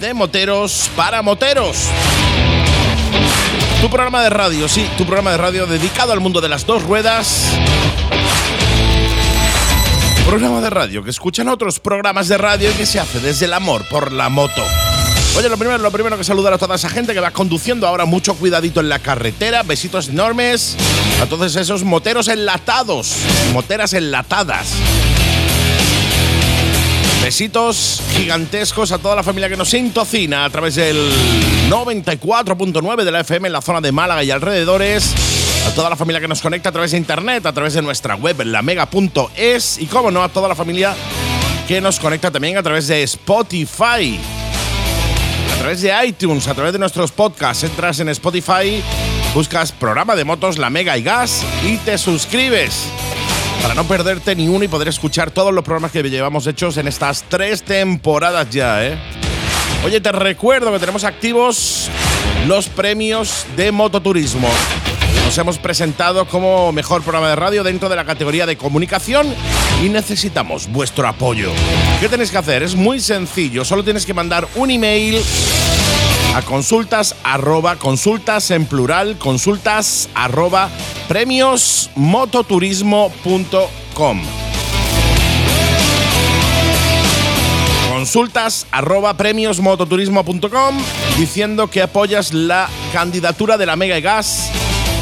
De moteros para moteros. Tu programa de radio, sí, tu programa de radio dedicado al mundo de las dos ruedas. Programa de radio que escuchan otros programas de radio y que se hace desde el amor por la moto. Oye, lo primero, lo primero que saludar a toda esa gente que va conduciendo ahora mucho cuidadito en la carretera. Besitos enormes a todos esos moteros enlatados, moteras enlatadas. Besitos gigantescos a toda la familia que nos intocina a través del 94.9 de la FM en la zona de Málaga y alrededores. A toda la familia que nos conecta a través de internet, a través de nuestra web, lamega.es. Y como no, a toda la familia que nos conecta también a través de Spotify a través de iTunes, a través de nuestros podcasts. Entras en Spotify, buscas programa de motos La Mega y Gas y te suscribes para no perderte ni uno y poder escuchar todos los programas que llevamos hechos en estas tres temporadas ya, ¿eh? Oye, te recuerdo que tenemos activos los premios de mototurismo. Nos hemos presentado como mejor programa de radio dentro de la categoría de comunicación y necesitamos vuestro apoyo. ¿Qué tenéis que hacer? Es muy sencillo, solo tienes que mandar un email a consultas arroba, consultas en plural, consultas arroba premiosmototurismo.com. Consultas arroba premiosmototurismo.com diciendo que apoyas la candidatura de la Mega y Gas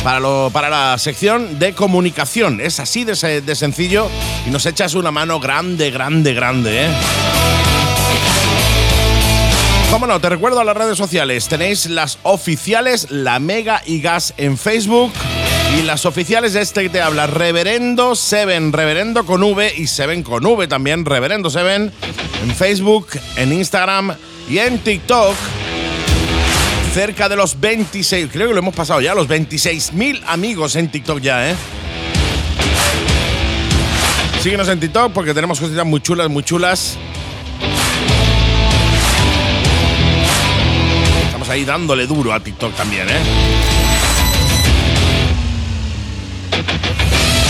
para, lo, para la sección de comunicación. Es así de, se- de sencillo y nos echas una mano grande, grande, grande, ¿eh? Cómo no, te recuerdo a las redes sociales. Tenéis las oficiales La Mega y Gas en Facebook y las oficiales de este que te habla, Reverendo Seven, Reverendo con V y Seven con V también, Reverendo Seven en Facebook, en Instagram y en TikTok. Cerca de los 26, creo que lo hemos pasado ya, los 26.000 amigos en TikTok ya, ¿eh? Síguenos en TikTok porque tenemos cositas muy chulas, muy chulas. Ahí dándole duro a TikTok también, ¿eh?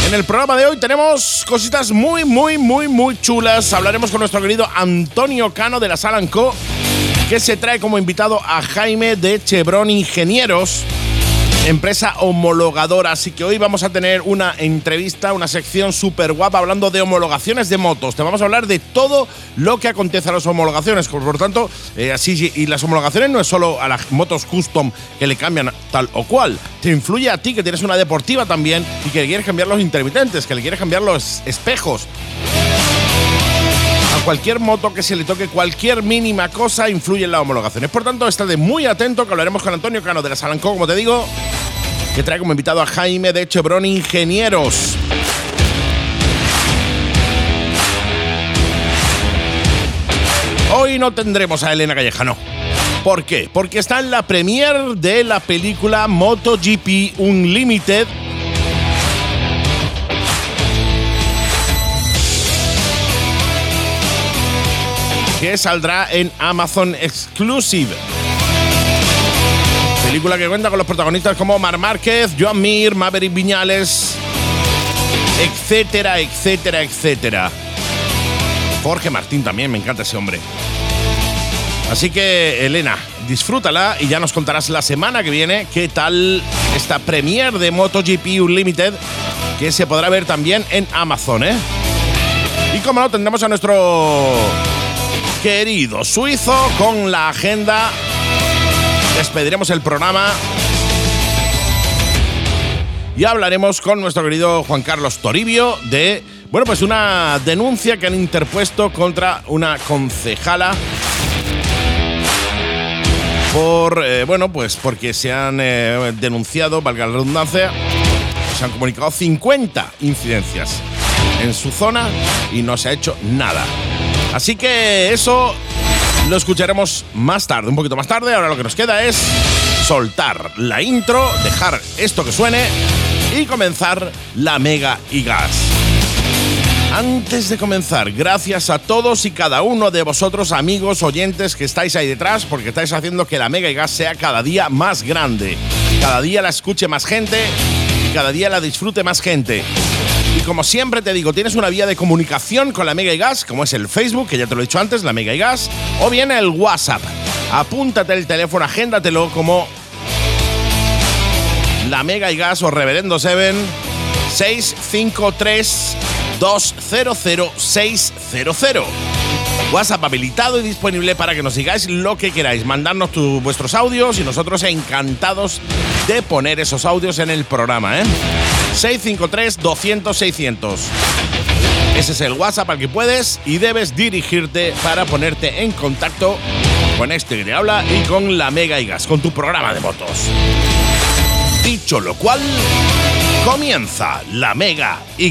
En el programa de hoy tenemos cositas muy, muy, muy, muy chulas. Hablaremos con nuestro querido Antonio Cano de la Salanco, que se trae como invitado a Jaime de Chevron Ingenieros, empresa homologadora. Así que hoy vamos a tener una entrevista, una sección súper guapa hablando de homologaciones de motos. Te vamos a hablar de todo lo que acontece a las homologaciones. Por tanto, eh, así y las homologaciones no es solo a las motos custom que le cambian tal o cual. Te influye a ti que tienes una deportiva también y que le quieres cambiar los intermitentes, que le quieres cambiar los espejos. A cualquier moto que se le toque cualquier mínima cosa influye en las homologaciones. Por tanto, estate muy atento que hablaremos con Antonio Cano de la Salancó, como te digo, que trae como invitado a Jaime de Chevron Ingenieros. Hoy no tendremos a Elena Calleja, no. ¿Por qué? Porque está en la premier de la película MotoGP Unlimited. Que saldrá en Amazon Exclusive. Película que cuenta con los protagonistas como Mar Márquez, Joan Mir, Maverick Viñales, etcétera, etcétera, etcétera. Jorge Martín también, me encanta ese hombre. Así que, Elena, disfrútala y ya nos contarás la semana que viene qué tal esta premier de MotoGP Unlimited que se podrá ver también en Amazon, ¿eh? Y como no, tendremos a nuestro querido suizo con la agenda. Despediremos el programa y hablaremos con nuestro querido Juan Carlos Toribio de, bueno, pues una denuncia que han interpuesto contra una concejala por, eh, bueno, pues porque se han eh, denunciado, valga la redundancia, se han comunicado 50 incidencias en su zona y no se ha hecho nada. Así que eso lo escucharemos más tarde, un poquito más tarde. Ahora lo que nos queda es soltar la intro, dejar esto que suene y comenzar la Mega y Gas. Antes de comenzar, gracias a todos y cada uno de vosotros, amigos, oyentes que estáis ahí detrás, porque estáis haciendo que la Mega y Gas sea cada día más grande. Cada día la escuche más gente y cada día la disfrute más gente. Y como siempre te digo, tienes una vía de comunicación con la Mega y Gas, como es el Facebook, que ya te lo he dicho antes, la Mega y Gas, o bien el WhatsApp. Apúntate el teléfono, agéndatelo como la Mega y Gas o Reverendo Seven 653 200 600. WhatsApp habilitado y disponible para que nos sigáis lo que queráis. Mandarnos vuestros audios y nosotros encantados de poner esos audios en el programa. ¿eh? 653-200-600. Ese es el WhatsApp al que puedes y debes dirigirte para ponerte en contacto con este que te habla y con la Mega y Gas, con tu programa de motos. Dicho lo cual, comienza la Mega y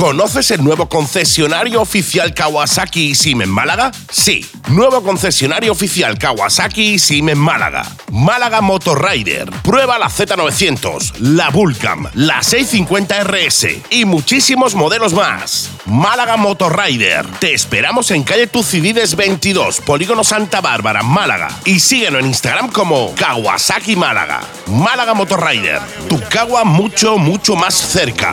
¿Conoces el nuevo concesionario oficial Kawasaki SIM en Málaga? Sí, nuevo concesionario oficial Kawasaki SIM en Málaga. Málaga Motor Rider. Prueba la Z900, la Vulcam, la 650 RS y muchísimos modelos más. Málaga Motor Rider. Te esperamos en calle Tucidides 22, Polígono Santa Bárbara, Málaga. Y síguenos en Instagram como Kawasaki Málaga. Málaga Motor Rider. Tu Kawa mucho, mucho más cerca.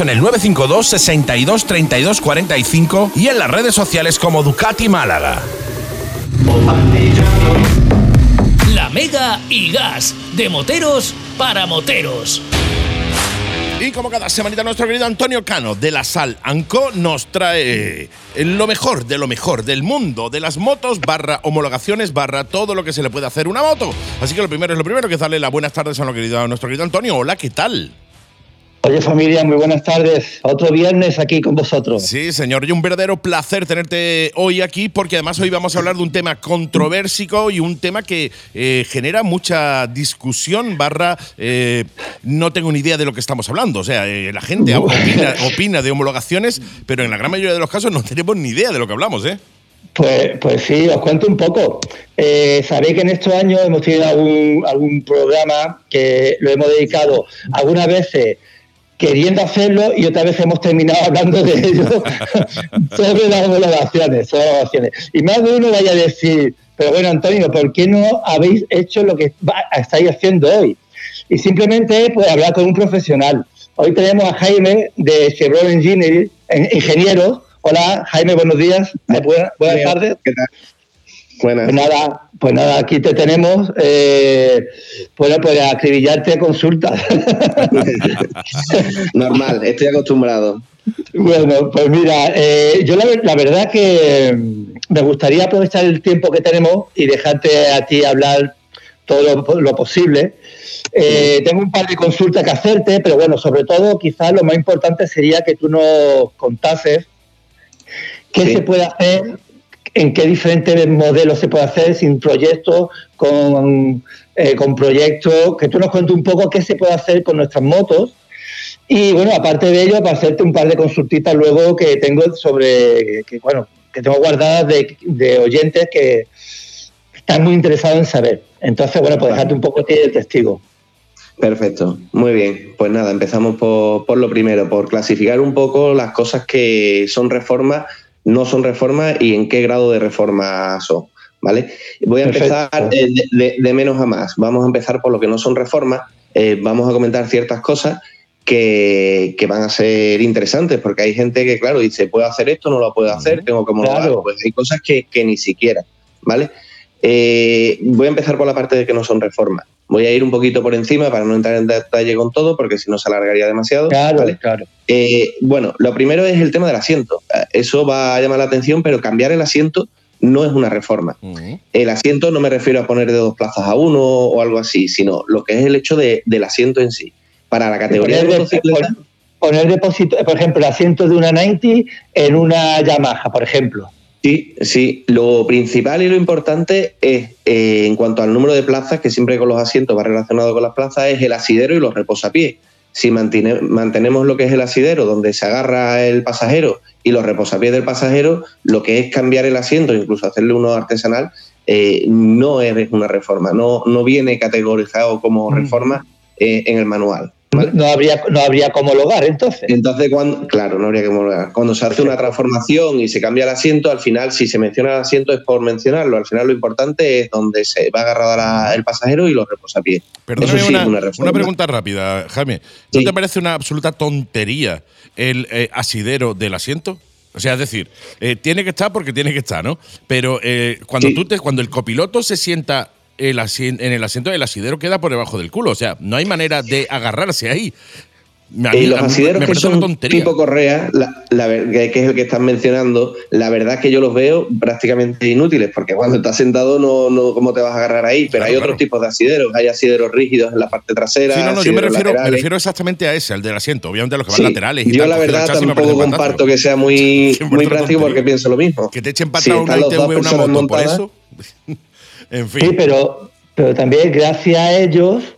en el 952 62 32 45 y en las redes sociales como Ducati Málaga. La Mega y Gas, de moteros para moteros. Y como cada semanita nuestro querido Antonio Cano de la Sal Anco nos trae lo mejor de lo mejor del mundo de las motos, barra homologaciones, barra todo lo que se le puede hacer a una moto. Así que lo primero es lo primero, que darle las buenas tardes a, querido, a nuestro querido Antonio. Hola, ¿qué tal? Oye familia, muy buenas tardes. Otro viernes aquí con vosotros. Sí, señor, y un verdadero placer tenerte hoy aquí porque además hoy vamos a hablar de un tema controversico y un tema que eh, genera mucha discusión barra eh, no tengo ni idea de lo que estamos hablando. O sea, eh, la gente opina, opina, de homologaciones, pero en la gran mayoría de los casos no tenemos ni idea de lo que hablamos, ¿eh? Pues, pues sí, os cuento un poco. Sabéis que en estos años hemos tenido algún, algún programa que lo hemos dedicado algunas veces queriendo hacerlo y otra vez hemos terminado hablando de ello sobre las homologaciones, Y más de uno vaya a decir, pero bueno, Antonio, ¿por qué no habéis hecho lo que estáis haciendo hoy? Y simplemente pues hablar con un profesional. Hoy tenemos a Jaime de Chevrolet Engineering, Ingenieros. Hola, Jaime, buenos días. Buenas, buenas tardes. ¿Qué tal? Buenas. Pues nada, pues nada, aquí te tenemos. Eh, bueno, pues acribillarte consultas. Normal, estoy acostumbrado. Bueno, pues mira, eh, yo la, verdad que me gustaría aprovechar el tiempo que tenemos y dejarte a ti hablar todo lo, posible. Eh, tengo un par de consultas que hacerte, pero bueno, sobre todo quizás lo más importante sería que tú nos contases qué se puede hacer en qué diferentes modelos se puede hacer, sin proyectos, con, eh, con proyectos, que tú nos cuentes un poco qué se puede hacer con nuestras motos. Y bueno, aparte de ello, para hacerte un par de consultitas luego que tengo sobre, que, bueno, que tengo guardadas de, oyentes que están muy interesados en saber. Entonces, bueno, pues dejarte un poco el testigo. Perfecto, muy bien. Pues nada, empezamos por, por, lo primero, por clasificar un poco las cosas que son reformas no son reformas y en qué grado de reforma son. ¿vale? Voy a empezar eh, de, menos a más. Vamos a empezar por lo que no son reformas. Eh, vamos a comentar ciertas cosas que, van a ser interesantes, porque hay gente que, claro, dice, puedo hacer esto, no lo puedo hacer, tengo que. Pues hay cosas que, ni siquiera, ¿vale? Eh, voy a empezar por la parte de que no son reformas. Voy a ir un poquito por encima para no entrar en detalle con todo, porque si no se alargaría demasiado. Claro, claro. Eh, bueno, lo primero es el tema del asiento. Eso va a llamar la atención, pero cambiar el asiento no es una reforma. El asiento no me refiero a poner de dos plazas a uno o algo así, sino lo que es el hecho del asiento en sí para la categoría de motocicleta. Poner depósito, por ejemplo, el asiento de una 90 en una Yamaha, por ejemplo. Sí, sí. Lo principal y lo importante es, eh, en cuanto al número de plazas, que siempre con los asientos va relacionado con las plazas, es el asidero y los reposapiés. Si mantenemos lo que es el asidero, donde se agarra el pasajero, y los reposapiés del pasajero, lo que es cambiar el asiento, incluso hacerle uno artesanal, eh, no es una reforma, no, no viene categorizado como mm. reforma eh, en el manual. No, habría, no habría como homologar entonces. Entonces, cuando, claro, no habría que homologar. Cuando se hace una transformación y se cambia el asiento, al final, si se menciona el asiento es por mencionarlo. Al final, lo importante es donde se va agarrado el pasajero y los reposapiés. Perdóname una, pregunta rápida, Jaime. ¿No te parece una absoluta tontería el eh, asidero del asiento? O sea, es decir, eh, tiene que estar porque tiene que estar, ¿no? Pero eh, cuando tú te, cuando el copiloto se sienta el en el asiento del asidero queda por debajo del culo. O sea, no hay manera de agarrarse ahí. y los asideros que son tipo correa, que es el que están mencionando, la verdad es que yo los veo prácticamente inútiles, porque cuando estás sentado no, no cómo te vas a agarrar ahí, pero hay otros tipos de asideros, hay asideros rígidos en la parte trasera. Sí, no, no, yo me refiero, exactamente a ese, al del asiento, obviamente a los que van laterales. yo la verdad tampoco comparto que sea muy, muy práctico porque pienso lo mismo. Que te echen patada una ITV una moto por eso. Sí, pero, pero también gracias a ellos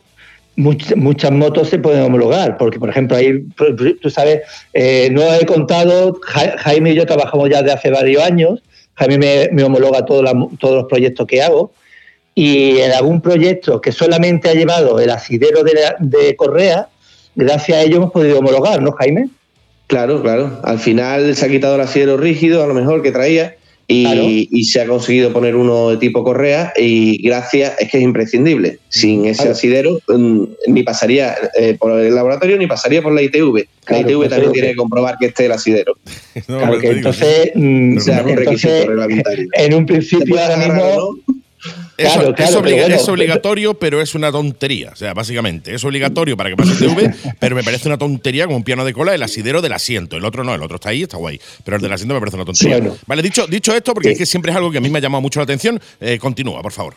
muchas motos se pueden homologar, porque por ejemplo ahí, tú sabes, eh, no he contado, Jaime y yo trabajamos ya de hace varios años, Jaime me, homologa todos los proyectos que hago, y en algún proyecto que solamente ha llevado el asidero de, de Correa, gracias a ellos hemos podido homologar, ¿no, Jaime? Claro, claro. Al final se ha quitado el asidero rígido, a lo mejor que traía, y, se ha conseguido poner uno de tipo correa y gracias, es que es imprescindible. Sin ese asidero mm, ni pasaría eh, por el laboratorio ni pasaría por la ITV. la ITV también tiene que comprobar que esté el asidero. claro que entonces, mm, sea, un requisito reglamentario. En un principio ahora mismo... Es, obligatorio, pero es una tontería. O sea, básicamente, es obligatorio para que pase el TV, pero me parece una tontería como un piano de cola el asidero del asiento. El otro no, el otro está ahí, está guay. Pero el del asiento me parece una tontería. Vale, dicho, dicho esto, porque es que siempre es algo que a mí me ha llamado mucho la atención, eh, continúa, por favor.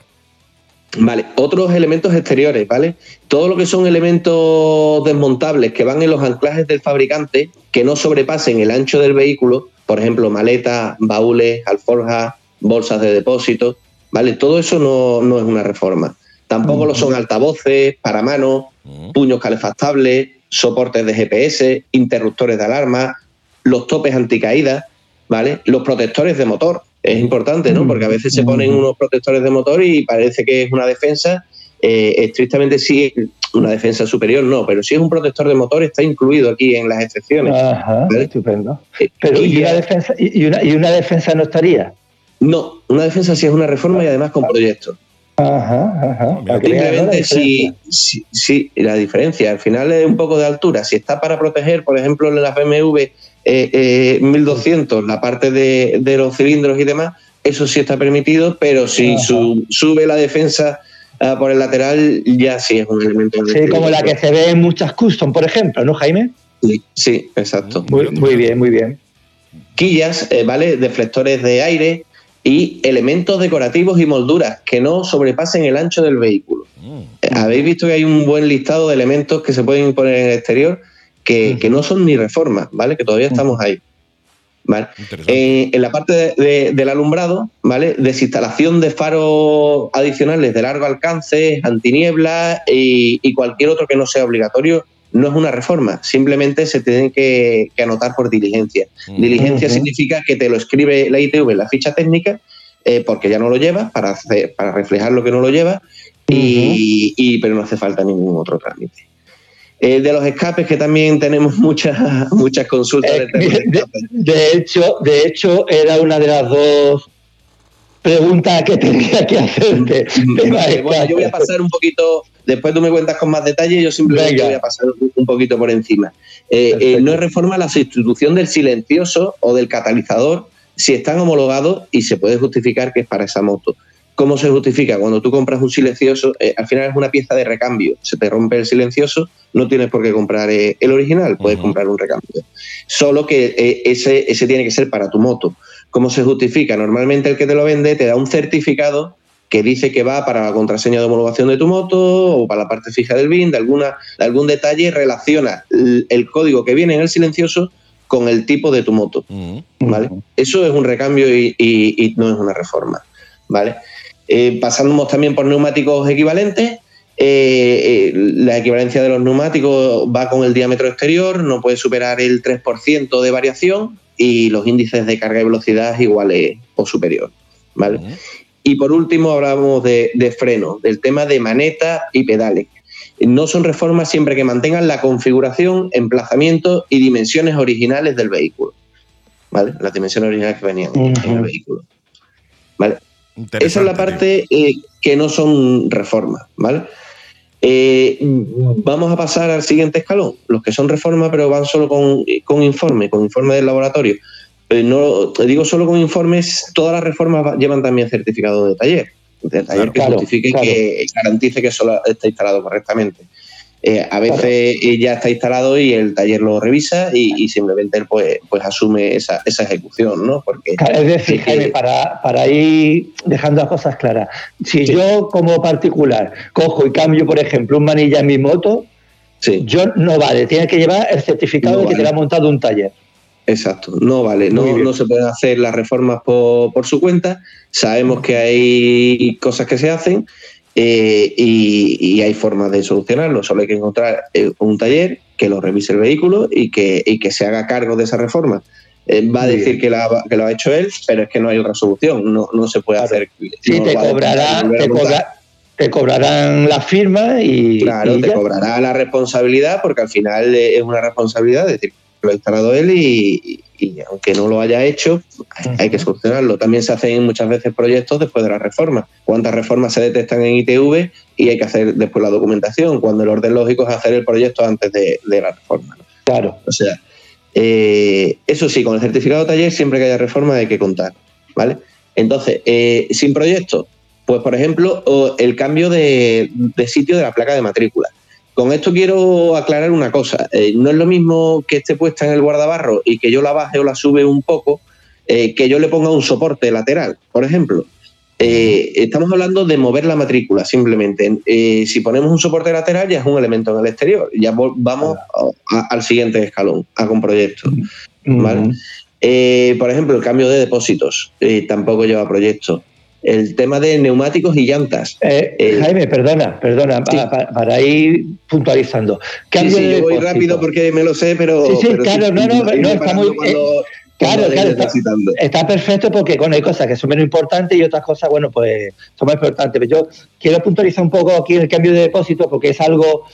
Vale, otros elementos exteriores, ¿vale? Todo lo que son elementos desmontables que van en los anclajes del fabricante, que no sobrepasen el ancho del vehículo, por ejemplo, maletas, baúles, alforjas, bolsas de depósito, ¿vale? Todo eso no, es una reforma. Tampoco lo son altavoces, paramanos, puños calefactables, soportes de GPS, interruptores de alarma, los topes anticaídas, ¿vale? Los protectores de motor. Es importante, ¿no? Porque a veces se ponen unos protectores de motor y parece que es una defensa. Eh, estrictamente sí, una defensa superior no, pero si es un protector de motor está incluido aquí en las excepciones. Ajá, estupendo. Eh, pero ¿y una, defensa, y, una, ¿y una defensa no estaría? No, una defensa sí es una reforma y además con proyectos. Ajá, ajá. Simplemente si, si, la diferencia, al final es un poco de altura. Si está para proteger, por ejemplo, en las BMW eh, 1200, eh, la parte de, los cilindros y demás, eso sí está permitido, pero si sube la defensa ah, por el lateral, ya sí es un elemento. Sí, como la que se ve en muchas custom, por ejemplo, ¿no, Jaime? Sí, sí exacto. Muy, muy bien, muy bien. Quillas, eh, ¿vale? Deflectores de aire, y elementos decorativos y molduras que no sobrepasen el ancho del vehículo. Mm. Habéis visto que hay un buen listado de elementos que se pueden poner en el exterior que, no son ni reformas, ¿vale? Que todavía estamos ahí. ¿Vale? Eh, en la parte del alumbrado, ¿vale? Desinstalación de faros adicionales de largo alcance, antiniebla y, y cualquier otro que no sea obligatorio no es una reforma, simplemente se tienen que, anotar por diligencia. Diligencia significa que te lo escribe la ITV en la ficha técnica, eh, porque ya no lo lleva, para, para reflejar lo que no lo lleva, y, pero no hace falta ningún otro trámite. Eh, de los escapes, que también tenemos muchas, muchas consultas. Eh, de, hecho, de hecho, era una de las dos pregunta que tenía que hacerte. bueno, yo voy a pasar un poquito, después tú me cuentas con más detalle, yo simplemente voy a pasar un poquito por encima. Eh, eh, no es reforma la sustitución del silencioso o del catalizador si están homologados y se puede justificar que es para esa moto. ¿Cómo se justifica? Cuando tú compras un silencioso, eh, al final es una pieza de recambio. Se te rompe el silencioso, no tienes por qué comprar el original, puedes comprar un recambio. Solo que ese, ese tiene que ser para tu moto. ¿Cómo se justifica? Normalmente el que te lo vende te da un certificado que dice que va para la contraseña de homologación de tu moto o para la parte fija del BIN, de, alguna, algún detalle, relaciona el, código que viene en el silencioso con el tipo de tu moto. ¿vale? Eso es un recambio y, no es una reforma. ¿vale? Eh, pasamos también por neumáticos equivalentes. Eh, eh, la equivalencia de los neumáticos va con el diámetro exterior, no puede superar el 3% de variación y los índices de carga y velocidad iguales o superior. ¿vale? Y por último hablamos de, freno, del tema de maneta y pedales. No son reformas siempre que mantengan la configuración, emplazamiento y dimensiones originales del vehículo. ¿Vale? Las dimensiones originales que venían en el vehículo. ¿Vale? Esa es la parte eh, que no son reformas, ¿vale? Eh, vamos a pasar al siguiente escalón, los que son reformas pero van solo con, con informe, con informe del laboratorio. Eh, no digo solo con informes, todas las reformas llevan también certificado de taller, de taller que justifique que garantice que solo está instalado correctamente. Eh, a veces ya está instalado y el taller lo revisa y, simplemente él pues, pues asume esa, ejecución, ¿no? Porque es decir, Jaime, para, para, ir dejando las cosas claras, si yo como particular cojo y cambio, por ejemplo, un manilla en mi moto, yo no vale, tiene que llevar el certificado de que te ha montado un taller. Exacto, no vale, no, no, se pueden hacer las reformas por, su cuenta, sabemos que hay cosas que se hacen eh, y, hay formas de solucionarlo, solo hay que encontrar eh, un taller que lo revise el vehículo y que, que se haga cargo de esa reforma. Eh, va a decir que, que, lo ha hecho él, pero es que no hay otra solución, no, no se puede hacer. Sí, te, cobrará, te, cobrarán la firma y... Claro, te cobrará la responsabilidad porque al final es una responsabilidad, es decir, lo ha instalado él y, aunque no lo haya hecho, hay que solucionarlo. También se hacen muchas veces proyectos después de la reforma. ¿Cuántas reformas se detectan en ITV y hay que hacer después la documentación? Cuando el orden lógico es hacer el proyecto antes de, la reforma. Claro. O sea, eh, eso sí, con el certificado de taller siempre que haya reforma hay que contar. ¿Vale? Entonces, eh, sin proyecto, pues por ejemplo, el cambio de sitio de la placa de matrícula. Con esto quiero aclarar una cosa. Eh, no es lo mismo que esté puesta en el guardabarro y que yo la baje o la sube un poco, eh, que yo le ponga un soporte lateral, por ejemplo. Eh, estamos hablando de mover la matrícula, simplemente. si ponemos un soporte lateral ya es un elemento en el exterior. Ya vamos al siguiente escalón, a con proyecto. por ejemplo, el cambio de depósitos tampoco lleva proyecto el tema de neumáticos y llantas. Eh, eh, Jaime, perdona, perdona, para, ir puntualizando. sí, sí, yo voy rápido porque me lo sé, pero. Sí, sí, claro, no, no, no, está muy. Eh, claro, claro, está, perfecto porque bueno, hay cosas que son menos importantes y otras cosas, bueno, pues son más importantes. Pero yo quiero puntualizar un poco aquí el cambio de depósito porque es algo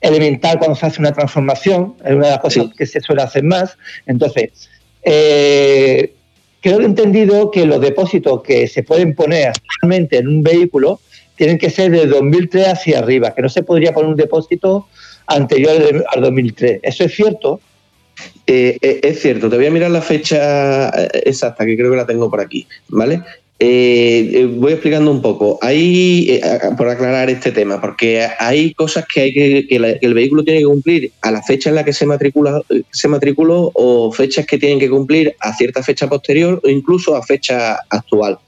elemental cuando se hace una transformación, es una de las cosas que se suele hacer más. Entonces, eh, creo que he entendido que los depósitos que se pueden poner actualmente en un vehículo tienen que ser de 2003 hacia arriba, que no se podría poner un depósito anterior al 2003. ¿Eso es cierto? Eh, eh, es cierto, te voy a mirar la fecha eh, exacta, que creo que la tengo por aquí, ¿vale? Eh, eh, voy explicando un poco. Hay, eh, por aclarar este tema, porque hay cosas que hay que, que, el vehículo tiene que cumplir a la fecha en la que se matricula, se matriculó o fechas que tienen que cumplir a cierta fecha posterior o incluso a fecha actual.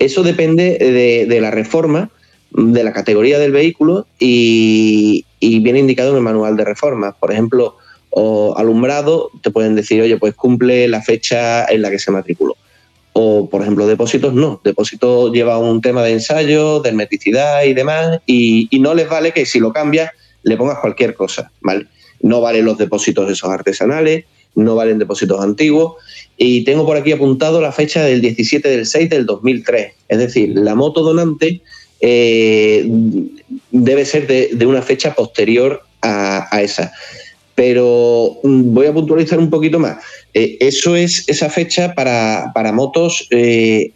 Eso depende de, la reforma, de la categoría del vehículo y, y, viene indicado en el manual de reforma. Por ejemplo, o alumbrado, te pueden decir, oye, pues cumple la fecha en la que se matriculó o, por ejemplo, depósitos no. Depósito lleva un tema de ensayo, de hermeticidad y demás, y, no les vale que si lo cambias le pongas cualquier cosa, ¿vale? No valen los depósitos esos artesanales, no valen depósitos antiguos. Y tengo por aquí apuntado la fecha del 17 del 6 del 2003. Es decir, la moto donante eh, debe ser de, una fecha posterior a esa. Pero mm, voy a puntualizar un poquito más. Eh, eso es esa fecha para, motos eh,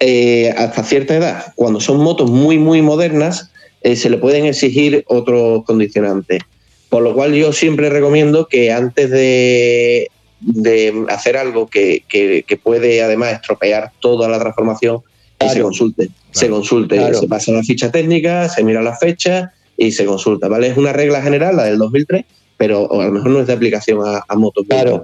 eh, hasta cierta edad, cuando son motos muy, muy modernas, eh, se le pueden exigir otros condicionantes. Por lo cual yo siempre recomiendo que antes de, de hacer algo que, que- que puede además estropear toda la transformación, que se Claro. consulte. Se Claro. consulte, Claro. se pasa la ficha técnica, se mira la fecha y se consulta, ¿vale? Es una regla general, la del 2003, pero a lo mejor no es de aplicación a, a motos. Claro.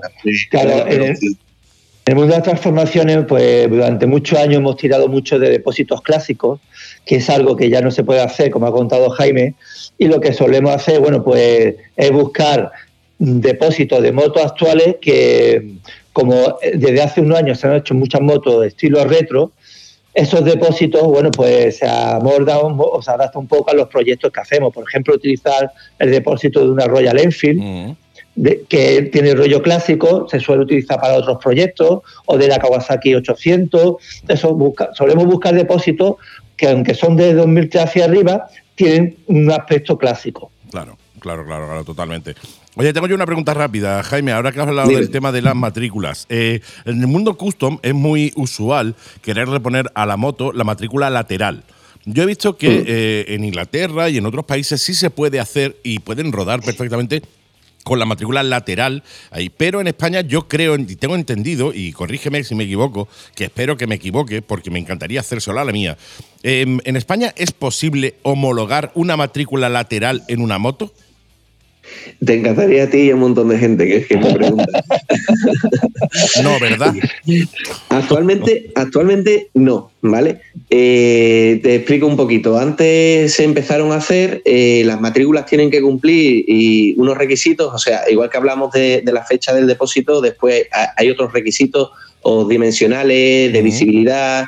Claro, en el- mundo de las transformaciones, pues durante muchos años hemos tirado mucho de depósitos clásicos, que es algo que ya no se puede hacer, como ha contado Jaime, y lo que solemos hacer, bueno, pues es buscar depósitos de motos actuales que, como desde hace unos años se han hecho muchas motos de estilo retro, esos depósitos, bueno, pues se amoldan un- o se adaptan un poco a los proyectos que hacemos. Por ejemplo, utilizar el depósito de una Royal Enfield, Mm. de- que tiene rollo clásico, se suele utilizar para otros proyectos, o de la Kawasaki 800. Eso busca, solemos buscar depósitos que, aunque son de 2003 hacia arriba, tienen un aspecto clásico. Claro, claro, claro, claro, totalmente. Oye, tengo yo una pregunta rápida, Jaime, ahora que has hablado Dime. del tema de las matrículas. Eh, en el mundo custom es muy usual querer reponer a la moto la matrícula lateral. Yo he visto que eh, en Inglaterra y en otros países sí se puede hacer y pueden rodar perfectamente con la matrícula lateral ahí. Pero en España yo creo, y tengo entendido, y corrígeme si me equivoco, que espero que me equivoque, porque me encantaría hacer sola la mía. Em, ¿En España es posible homologar una matrícula lateral en una moto? Te encantaría a ti y a un montón de gente que, que me pregunta. No, ¿verdad? Actualmente, actualmente no, ¿vale? Eh, te explico un poquito. Antes se empezaron a hacer, eh, las matrículas tienen que cumplir y unos requisitos, o sea, igual que hablamos de, de la fecha del depósito, después ha- hay otros requisitos o dimensionales, de visibilidad,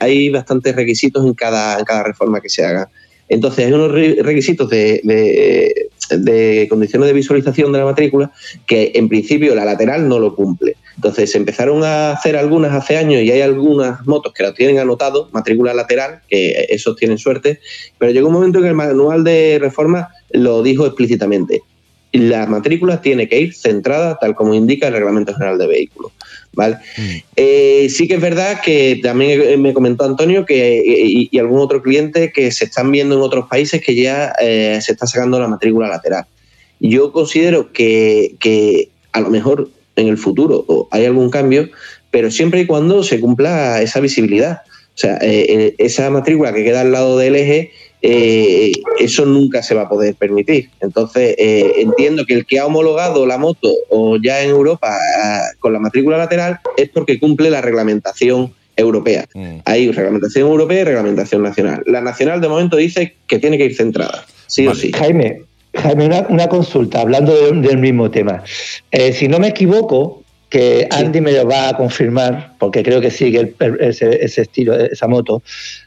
hay, bastantes requisitos en cada, en cada reforma que se haga. Entonces, hay unos re- requisitos de, de- de condiciones de visualización de la matrícula que en principio la lateral no lo cumple. Entonces se empezaron a hacer algunas hace años y hay algunas motos que lo tienen anotado, matrícula lateral, que esos tienen suerte, pero llegó un momento en que el manual de reforma lo dijo explícitamente. La matrícula tiene que ir centrada tal como indica el Reglamento General de Vehículos. ¿Vale? Eh, sí que es verdad que también me comentó Antonio que, y, y algún otro cliente que se están viendo en otros países que ya eh, se está sacando la matrícula lateral. Yo considero que, que a lo mejor en el futuro hay algún cambio, pero siempre y cuando se cumpla esa visibilidad. O sea, eh, eh, esa matrícula que queda al lado del eje, eh, eso nunca se va a poder permitir. Entonces, eh, entiendo que el que ha homologado la moto o ya en Europa con la matrícula lateral es porque cumple la reglamentación europea. Mm. Hay reglamentación europea y reglamentación nacional. La nacional de momento dice que tiene que ir centrada, sí Vale. o sí. Jaime, Jaime, una, una consulta, hablando de- del mismo tema. Eh, si no me equivoco, que. Andy me lo va a confirmar, porque creo que sigue ese, ese estilo, esa moto,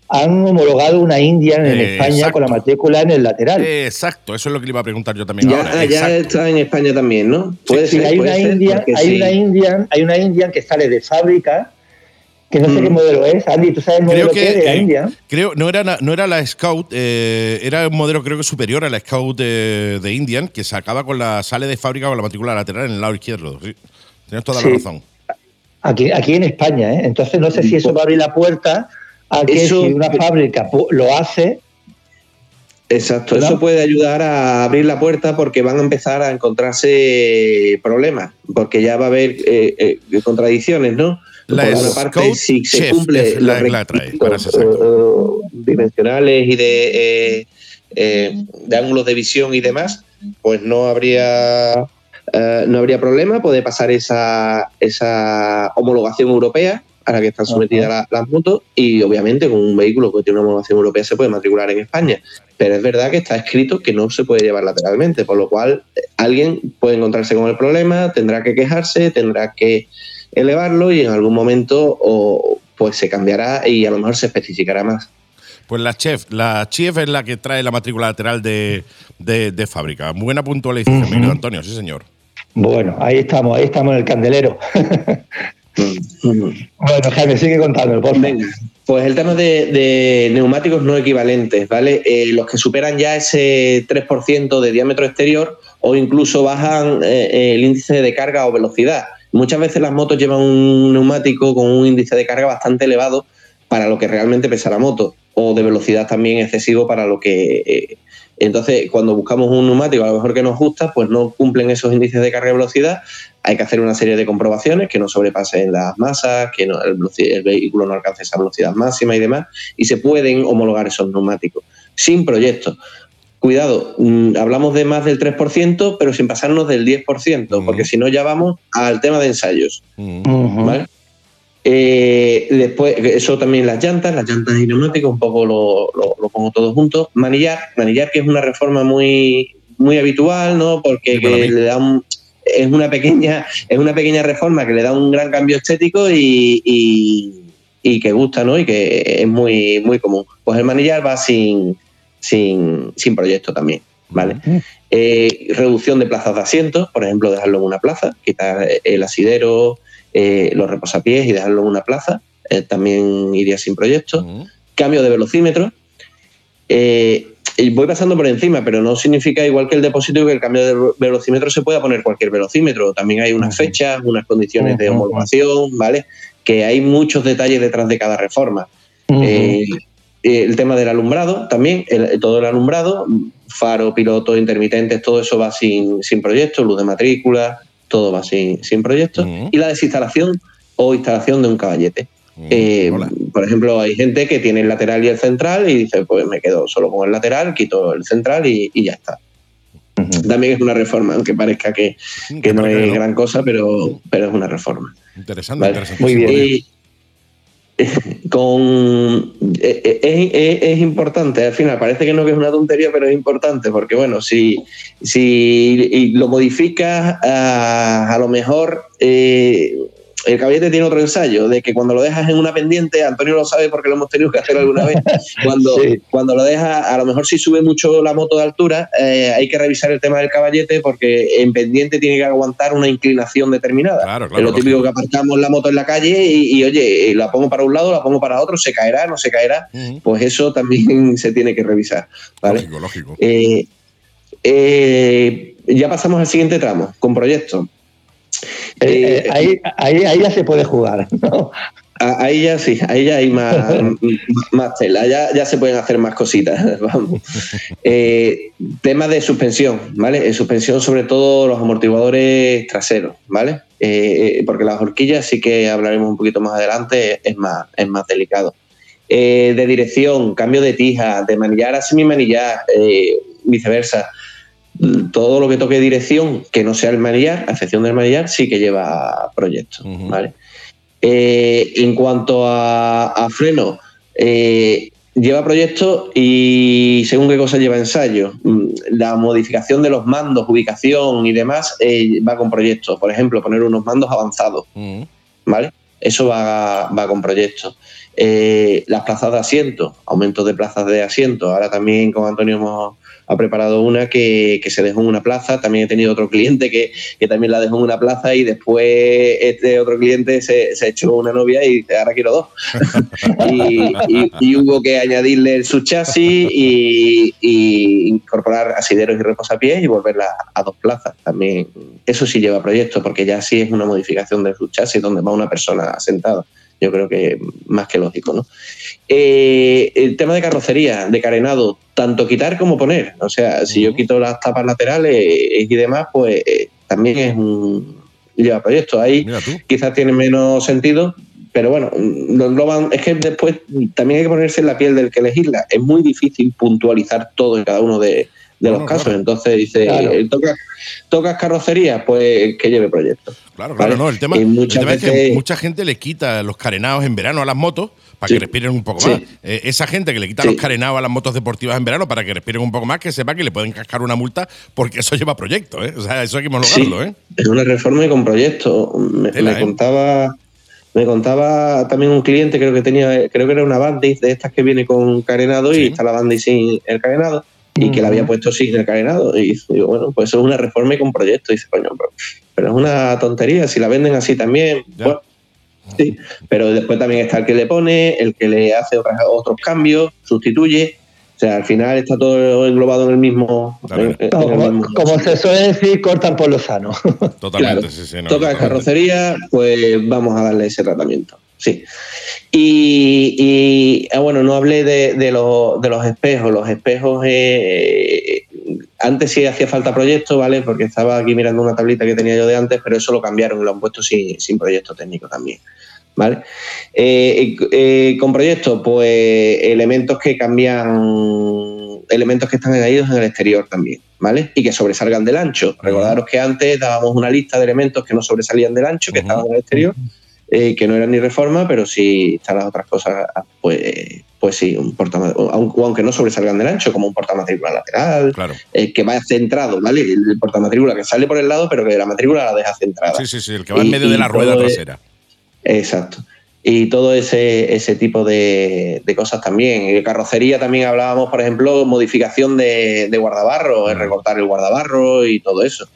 han homologado una Indian en Eh, España exacto. con la matrícula en el lateral. Exacto, eso es lo que le iba a preguntar yo también Ya, ahora. ah, ya está en España también, ¿no? Puede Sí, ser, hay puede una ser, Indian, hay sí. una Indian, hay una Indian que sale de fábrica, que no sé Mm. qué modelo es. Andy, ¿tú sabes el modelo Creo que, es que de la eh, Indian? creo no era no era la Scout, eh, era un modelo creo que superior a la Scout de, de Indian que sacaba con la sale de fábrica con la matrícula lateral en el lado izquierdo. Sí. Tienes toda Sí. la razón. Aquí, aquí en España, ¿eh? Entonces no sé si eso va a abrir la puerta a que Eso- si una fábrica lo hace, Exacto, ¿Verdad? eso puede ayudar a abrir la puerta porque van a empezar a encontrarse problemas, porque ya va a haber eh, eh, contradicciones, ¿no? La Por una parte, si se Chef cumple la- los la trae, eh, dimensionales y de, eh, eh, de ángulos de visión y demás, pues no habría eh, no habría problema, puede pasar esa, esa homologación europea a la que están sometidas la- las motos y obviamente con un vehículo que tiene una homologación europea se puede matricular en España. Pero es verdad que está escrito que no se puede llevar lateralmente, por lo cual eh, alguien puede encontrarse con el problema, tendrá que quejarse, tendrá que elevarlo y en algún momento o, pues se cambiará y a lo mejor se especificará más. Pues la Chef, la Chef es la que trae la matrícula lateral de, de- de fábrica. Buena puntualización, Antonio, sí señor. Bueno, ahí estamos, ahí estamos en el candelero. bueno, Jaime, sigue contándolo, por favor. Pues el tema de, de neumáticos no equivalentes, ¿vale? Eh, los que superan ya ese 3% de diámetro exterior o incluso bajan eh, el índice de carga o velocidad. Muchas veces las motos llevan un neumático con un índice de carga bastante elevado para para lo que realmente pesa la moto, o de velocidad también excesivo para lo que... eh, entonces, cuando buscamos un neumático a lo mejor que nos gusta, pues no cumplen esos índices de carga y velocidad. Hay que hacer una serie de comprobaciones que no sobrepasen las masas, que no- el, vehículo no alcance esa velocidad máxima y demás, y se pueden homologar esos neumáticos sin proyecto. Cuidado, mm, hablamos de más del 3%, pero sin pasarnos del 10%, Mm. porque si no ya vamos al tema de ensayos. ¿vale? Eh, después, eso también las llantas, las llantas y neumáticos, un poco lo, lo- lo pongo todo junto. Manillar, manillar que es una reforma muy, muy habitual, ¿no? Porque que le da un- es una pequeña, es una pequeña reforma que le da un gran cambio estético y, y- y que gusta, ¿no? Y que es muy, muy común. Pues el manillar va sin, sin, sin proyecto también, ¿vale? Eh, reducción de plazas de asientos, por ejemplo, dejarlo en una plaza, quitar el asidero, eh, los reposapiés y dejarlo en una plaza, eh, también iría sin proyecto. Cambio de velocímetro. eh, y voy pasando por encima, pero no significa igual que el depósito que el cambio de velocímetro se pueda poner cualquier velocímetro. También hay unas fechas, unas condiciones de homologación, ¿vale? Que hay muchos detalles detrás de cada reforma. Eh, el tema del alumbrado también, el- todo el alumbrado, faro, piloto, intermitentes, todo eso va sin, sin proyecto, luz de matrícula, todo va sin, sin proyecto. Ujú. Y la desinstalación o instalación de un caballete. Eh, por ejemplo, hay gente que tiene el lateral y el central y dice, pues me quedo solo con el lateral, quito el central y, y ya está. También es una reforma, aunque parezca que, que no es gran cosa, pero, pero es una reforma. Interesante, Vale, interesante. muy bien. Y con eh, eh, es, es- importante, al final parece que no que es una tontería, pero es importante, porque bueno, si, si lo modificas, a, a lo mejor eh, el caballete tiene otro ensayo, de que cuando lo dejas en una pendiente, Antonio lo sabe porque lo hemos tenido que hacer alguna vez, cuando, Sí. cuando lo dejas, a lo mejor si sube mucho la moto de altura, eh, hay que revisar el tema del caballete porque en pendiente tiene que aguantar una inclinación determinada. Claro, Es claro. lo típico que aparcamos la moto en la calle y, y, oye, la pongo para un lado, la pongo para otro, se caerá, no se caerá. Pues eso también se tiene que revisar. ¿vale? Lógico, lógico. Eh, eh, ya pasamos al siguiente tramo, con proyectos. Eh, eh, Eh, ahí, ahí, ahí ya se puede jugar, ¿no? Ahí ya sí, ahí ya hay más, más tela, ya, ya se pueden hacer más cositas. Vamos. Eh, tema de suspensión, ¿vale? Eh, suspensión sobre todo los amortiguadores traseros, ¿vale? Porque las horquillas sí que hablaremos un poquito más adelante, es más, es más delicado. Eh, de dirección, cambio de tija, de manillar a semimanillar, viceversa. Todo lo que toque dirección, que no sea el manillar, a excepción del manillar, sí que lleva proyecto, Ujú. ¿vale? Eh, en cuanto a, a freno, eh, lleva proyecto y según qué cosa lleva ensayo. Mm, La modificación de los mandos, ubicación y demás eh, va con proyecto. Por ejemplo, poner unos mandos avanzados. ¿vale? Eso va, va con proyecto. Eh, las plazas de asiento, aumento de plazas de asiento. Ahora también con Antonio hemos ha preparado una que, que se dejó en una plaza. También he tenido otro cliente que, que también la dejó en una plaza y después este otro cliente se, se echó una novia y dice, ahora quiero dos. y, y- y hubo que añadirle el subchasis y, y incorporar asideros y reposapiés y volverla a dos plazas. También eso sí lleva proyecto porque ya sí es una modificación del subchasis donde va una persona sentada. Yo creo que más que lógico, ¿no? Eh, el tema de carrocería, de carenado, tanto quitar como poner. O sea, si yo quito las tapas laterales y demás, pues eh, también es un lleva proyecto. Ahí quizás tiene menos sentido, pero bueno, lo engloban. Es que después también hay que ponerse en la piel del que elegirla. Es muy difícil puntualizar todo en cada uno de, de los no, casos. claro. Entonces dice, Claro. eh, tocas, tocas carrocería, pues que lleve proyecto. Claro, claro, Vale. no. El tema, el tema es que mucha gente le quita los carenados en verano a las motos para Sí. que respiren un poco Sí. más. Eh, esa gente que le quita Sí. los carenados a las motos deportivas en verano para que respiren un poco más, que sepa que le pueden cascar una multa porque eso lleva proyecto, ¿eh? O sea, eso hay que homologarlo, ¿eh? Es una reforma y con proyecto. Me, ¿eh? contaba me contaba también un cliente, creo que tenía, creo que era una Bandit de estas que viene con carenado y está la Bandit sin el carenado y que la había puesto sin el carenado. Y digo, bueno, pues eso es una reforma y con proyecto. Y dice, coño, pero, pero es una tontería, si la venden así también. Ya. Bueno, sí, pero después también está el que le pone, el que le hace otras- otros cambios, sustituye. O sea, al final está todo englobado en el mismo. En- el Como, mismo- como se suele decir, cortan por lo sano. Totalmente, Claro. sí, sí. no, toca totalmente. carrocería, pues vamos a darle ese tratamiento. Sí. Y, y, ah, bueno, no hablé de, de, lo- de los espejos. Los espejos, eh, antes sí hacía falta proyecto, ¿vale? Porque estaba aquí mirando una tablita que tenía yo de antes, pero eso lo cambiaron y lo han puesto sin, sin proyecto técnico también. ¿Vale? Eh, eh, con proyectos, pues elementos que cambian, elementos que están añadidos en el exterior también, ¿vale? Y que sobresalgan del ancho. Recordaros que antes dábamos una lista de elementos que no sobresalían del ancho, que estaban en el exterior, eh, que no eran ni reforma, pero si están las otras cosas, pues, pues sí, un aunque, no sobresalgan del ancho, como un portamatrícula lateral, Claro. eh, que vaya centrado, ¿vale? El portamatrícula que sale por el lado, pero que la matrícula la deja centrada. Sí, sí, sí, el que va en medio de la rueda es- trasera. Exacto. Y todo ese, ese tipo de, de cosas también. De carrocería también hablábamos, por ejemplo, modificación de, de guardabarro, el recortar el guardabarro y todo eso.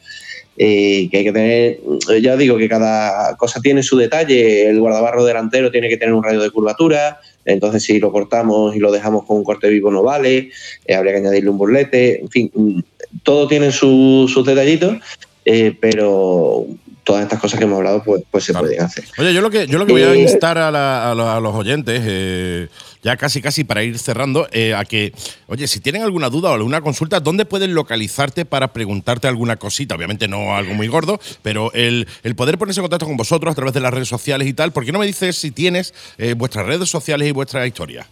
Eh, que hay que tener, ya digo que cada cosa tiene su detalle. El guardabarro delantero tiene que tener un radio de curvatura. Entonces, si lo cortamos y lo dejamos con un corte vivo, no vale. Eh, habría que añadirle un burlete. En fin, mm, todo tiene su- sus detallitos, eh, pero todas estas cosas que hemos hablado, pues, pues se Claro. pueden hacer. Oye, yo lo que, yo lo que voy a Eh, instar a, la- a lo- a los oyentes, eh, ya casi casi para ir cerrando, eh, a que, oye, si tienen alguna duda o alguna consulta, ¿dónde pueden localizarte para preguntarte alguna cosita? Obviamente no algo muy gordo, pero el, el poder ponerse en contacto con vosotros a través de las redes sociales y tal, ¿por qué no me dices si tienes eh, vuestras redes sociales y vuestra historia?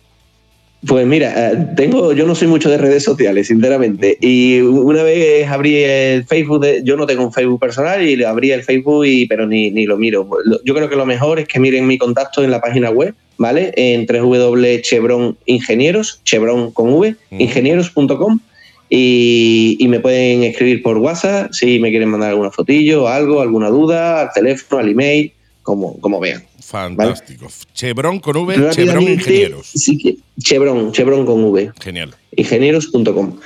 Pues mira, eh, tengo, yo no soy mucho de redes sociales, sinceramente. Y una vez abrí el Facebook, de- yo no tengo un Facebook personal y le abrí el Facebook, y, pero ni, ni lo miro. Yo creo que lo mejor es que miren mi contacto en la página web, ¿vale? En www.chevron ingenieros, chevron con v, Ujú. ingenieros.com. Y, y me pueden escribir por WhatsApp si me quieren mandar alguna fotillo, algo, alguna duda, al teléfono, al email, como, como vean. Fantástico. Chevron con V, Chevron Ingenieros. sí Chevron, Chevron con V Genial. ingenieros.com.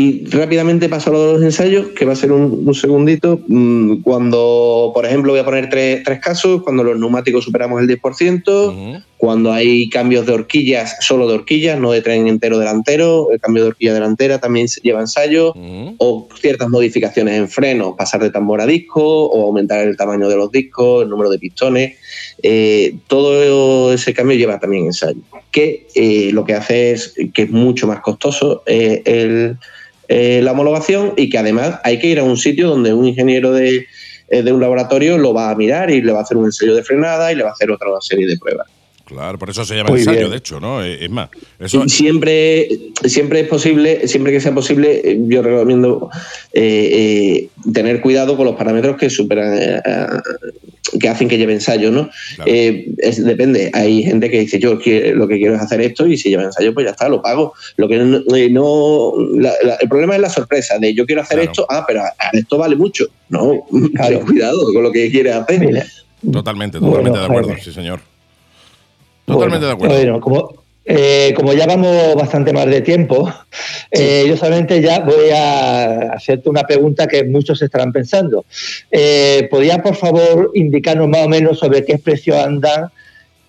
Y rápidamente paso a lo de los ensayos, que va a ser un, un segundito. Mm, Cuando, por ejemplo, voy a poner tres, tres casos, cuando los neumáticos superamos el 10%, Ujú. cuando hay cambios de horquillas, solo de horquillas, no de tren entero delantero, el cambio de horquilla delantera también se lleva ensayo, o ciertas modificaciones en frenos, pasar de tambor a disco, o aumentar el tamaño de los discos, el número de pistones, eh, todo ese cambio lleva también ensayo. Que eh, lo que hace es que es mucho más costoso eh, el- eh, la homologación y que además hay que ir a un sitio donde un ingeniero de, eh, de un laboratorio lo va a mirar y le va a hacer un ensayo de frenada y le va a hacer otra serie de pruebas. Claro, por eso se llama Muy ensayo, bien. de hecho, ¿no? Eh, Es más, eso. Siempre, siempre es posible, siempre que sea posible, eh, yo recomiendo eh, eh, tener cuidado con los parámetros que superan, eh, que hacen que lleve ensayo, ¿no? Claro. Eh, es- depende. Hay gente que dice yo lo que quiero es hacer esto y si lleva ensayo, pues ya está, lo pago. Lo que no, eh, no- la- la- el problema es la sorpresa de yo quiero hacer Claro. esto, ah, pero esto vale mucho. No, Claro. ten cuidado con lo que quieres hacer. Mira, Totalmente, Bueno, totalmente de acuerdo, Jaime. sí, señor. Totalmente bueno, de acuerdo. Bueno, como, eh, como ya vamos bastante más de tiempo, eh, yo solamente ya voy a hacerte una pregunta que muchos estarán pensando. Eh, ¿Podrías, por favor, indicarnos más o menos sobre qué precios andan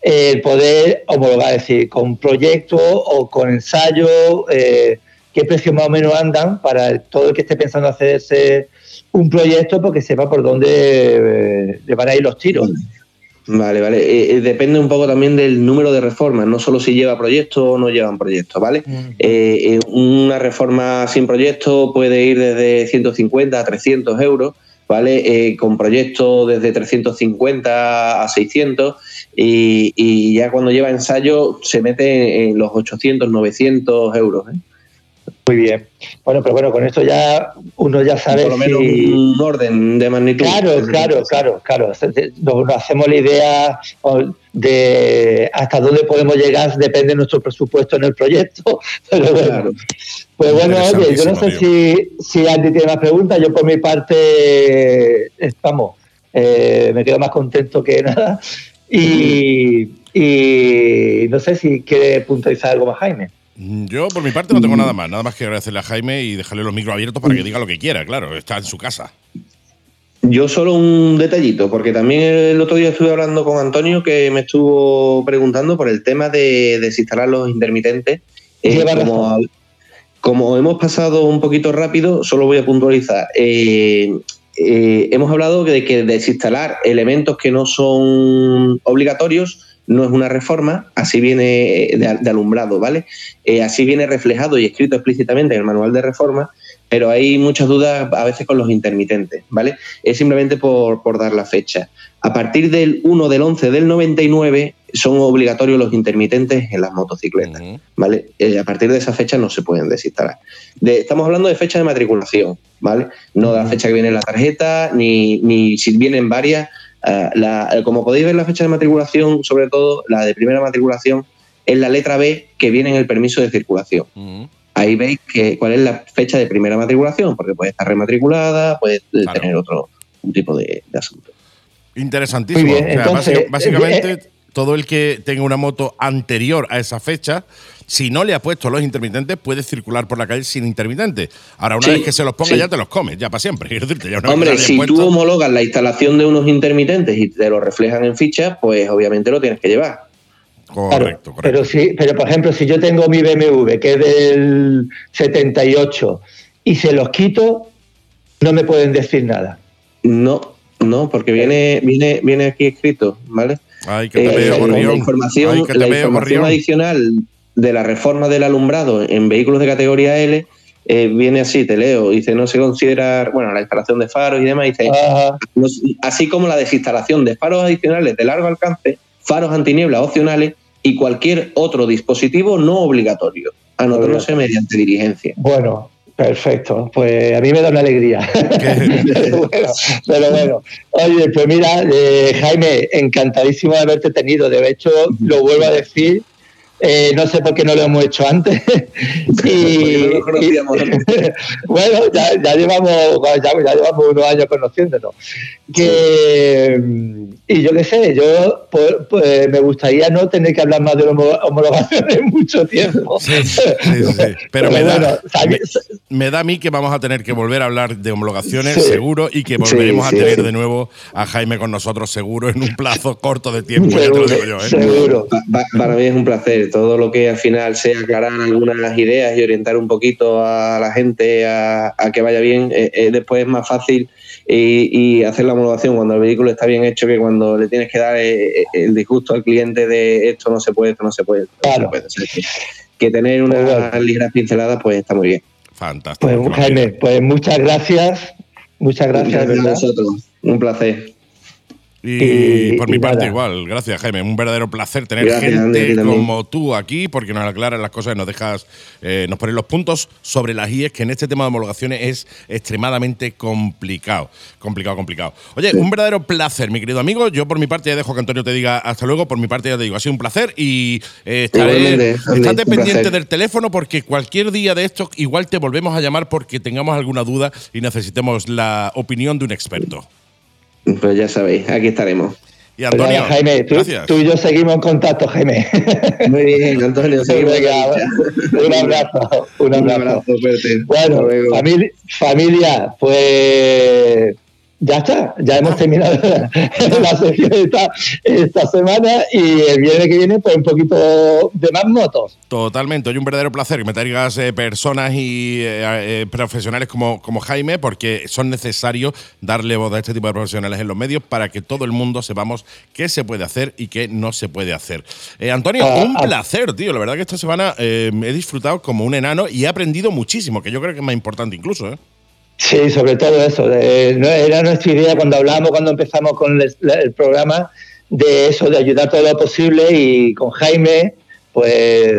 el poder homologar, es decir, con proyecto o con ensayo? eh, ¿Qué precios más o menos andan para todo el que esté pensando hacerse un proyecto porque sepa por dónde eh, le van a ir los tiros? Vale, vale. Eh, eh, depende un poco también del número de reformas, no solo si lleva proyecto o no llevan proyecto, ¿vale? Eh, eh, una reforma sin proyecto puede ir desde 150 a 300 euros, ¿vale? Eh, con proyecto desde 350 a 600 y, y ya cuando lleva ensayo se mete en los 800, 900 euros. ¿eh? Muy bien. Bueno, pero bueno, con esto ya uno ya sabe Por lo menos si... un orden de magnitud. Claro, claro, claro, claro. Nos, hacemos la idea de hasta dónde podemos llegar, depende de nuestro presupuesto en el proyecto. Pero bueno, Claro. pues bueno, oye, yo no sé si, si Andy tiene más preguntas. Yo por mi parte, eh, vamos, eh, me quedo más contento que nada. Y, y no sé si quiere puntualizar algo más, Jaime. Yo, por mi parte, no tengo nada más. Nada más que agradecerle a Jaime y dejarle los micros abiertos Mm. para que diga lo que quiera, claro. Está en su casa. Yo solo un detallito, porque también el otro día estuve hablando con Antonio que me estuvo preguntando por el tema de desinstalar los intermitentes. Eh, como, como hemos pasado un poquito rápido, solo voy a puntualizar. Eh, eh, hemos hablado de que desinstalar elementos que no son obligatorios no es una reforma, así viene de, alumbrado, ¿vale? Eh, así viene reflejado y escrito explícitamente en el manual de reforma, pero hay muchas dudas a veces con los intermitentes, ¿vale? Es simplemente por, por dar la fecha. A partir del 1 del 11 del 99 son obligatorios los intermitentes en las motocicletas, ¿vale? Eh, a partir de esa fecha no se pueden desinstalar. estamos hablando de fecha de matriculación, ¿vale? No de la fecha que viene en la tarjeta, ni, ni si vienen varias. Eh, la, como podéis ver, la fecha de matriculación, sobre todo la de primera matriculación, es la letra B que viene en el permiso de circulación. Ahí veis que, cuál es la fecha de primera matriculación, porque puede estar rematriculada, puede tener otro tipo de, asunto. Interesantísimo. básicamente, eh, todo el que tenga una moto anterior a esa fecha, si no le ha puesto los intermitentes, puede circular por la calle sin intermitentes. Ahora, una vez que se los ponga, ya te los comes, ya para siempre. Hombre, si tú homologas la instalación de unos intermitentes y te lo reflejan en ficha, pues obviamente lo tienes que llevar. Correcto, correcto. Pero, sí, pero por ejemplo, si yo tengo mi BMW, que es del 78, y se los quito, no me pueden decir nada. No, no, porque viene, viene, viene aquí escrito, ¿vale? Ay, que te veo, la información, la información adicional de la reforma del alumbrado en vehículos de categoría L eh, viene así, te leo, dice, no se considera, bueno, la instalación de faros y demás, dice, así como la desinstalación de faros adicionales de largo alcance, faros antiniebla opcionales y cualquier otro dispositivo no obligatorio, anotándose mediante dirigencia. Bueno, Perfecto, pues a mí me da una alegría. pero, bueno, oye, pues mira, eh, Jaime, encantadísimo de haberte tenido. De hecho, lo vuelvo a decir, eh, no sé por qué no lo hemos hecho antes. y, bueno, ya, llevamos, ya, llevamos unos años conociéndonos. Que, y yo qué sé, yo pues, pues, me gustaría no tener que hablar más de homologaciones en mucho tiempo. Sí, sí, Pero, me, da, me, da, a mí que vamos a tener que volver a hablar de homologaciones, seguro, y que volveremos a tener de nuevo a Jaime con nosotros, seguro, en un plazo corto de tiempo. Seguro. Ya te lo digo yo, ¿eh? seguro. para mí es un placer todo lo que al final sea aclarar algunas ideas y orientar un poquito a la gente a, que vaya bien, eh, eh, después es más fácil y, hacer la homologación cuando el vehículo está bien hecho que cuando le tienes que dar eh, el disgusto al cliente de esto no se puede, esto no se puede. Claro. que, tener unas ligeras pinceladas pues está muy bien. Fantástico. Pues Jaime, pues muchas gracias. Muchas gracias. gracias a Un placer. Y, por mi parte igual, gracias Jaime, un verdadero placer tener gente como tú aquí porque nos aclaras las cosas y nos dejas, eh, nos pones los puntos sobre las IES que en este tema de homologaciones es extremadamente complicado, complicado, complicado. Oye, un verdadero placer, mi querido amigo, yo por mi parte ya dejo que Antonio te diga hasta luego, por mi parte ya te digo, ha sido un placer y eh, estaré, estate pendiente del teléfono porque cualquier día de estos igual te volvemos a llamar porque tengamos alguna duda y necesitemos la opinión de un experto. Pues ya sabéis, aquí estaremos. Y Antonio, Jaime, tú, y yo seguimos en contacto, Jaime. Muy bien, Antonio, seguimos Un abrazo, un abrazo. bueno, familia, familia, pues ya está, ya hemos terminado la sesión esta, esta, semana y el viernes que viene, pues un poquito de más motos. Totalmente, hoy un verdadero placer que me traigas eh, personas y eh, eh, profesionales como, como Jaime, porque son necesarios darle voz a este tipo de profesionales en los medios para que todo el mundo sepamos qué se puede hacer y qué no se puede hacer. Antonio, ah, un ah. placer, tío. La verdad que esta semana he disfrutado como un enano y he aprendido muchísimo, que yo creo que es más importante incluso. ¿eh? Sí, sobre todo eso. era nuestra idea cuando hablábamos, cuando empezamos con el, programa, de eso, de ayudar todo lo posible y con Jaime, pues,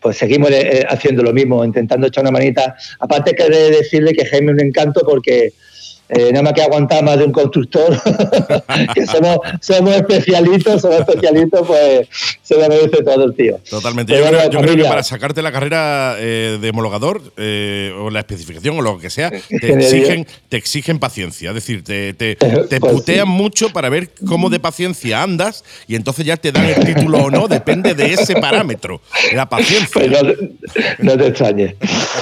pues seguimos eh, haciendo lo mismo, intentando echar una manita. Aparte que de decirle que Jaime es un encanto porque eh, nada más que aguantar más de un constructor, que somos, somos especialistas, somos especialistas, pues se lo merece todo el tío. Totalmente. yo, creo, que para sacarte la carrera eh, de homologador eh, o la especificación o lo que sea, te exigen, te exigen paciencia. Es decir, te, te, te pues putean mucho para ver cómo de paciencia andas y entonces ya te dan el título o no, depende de ese parámetro, la paciencia. Pues no, te extrañes.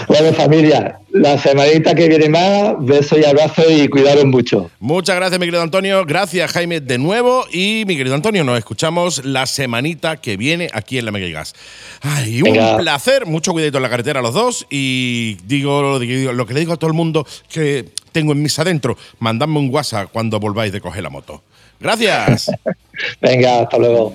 Bueno, familia, la semanita que viene más, besos y abrazos y cuidaros mucho. Muchas gracias, mi querido Antonio. Gracias, Jaime, de nuevo. Y mi querido Antonio, nos escuchamos la semanita que viene aquí en la Mega y Gas. Ay, un Venga. placer. Mucho cuidado en la carretera a los dos. Y digo lo, digo- lo que le digo a todo el mundo que tengo en mis adentro. Mandadme un WhatsApp cuando volváis de coger la moto. Gracias. Venga, hasta luego.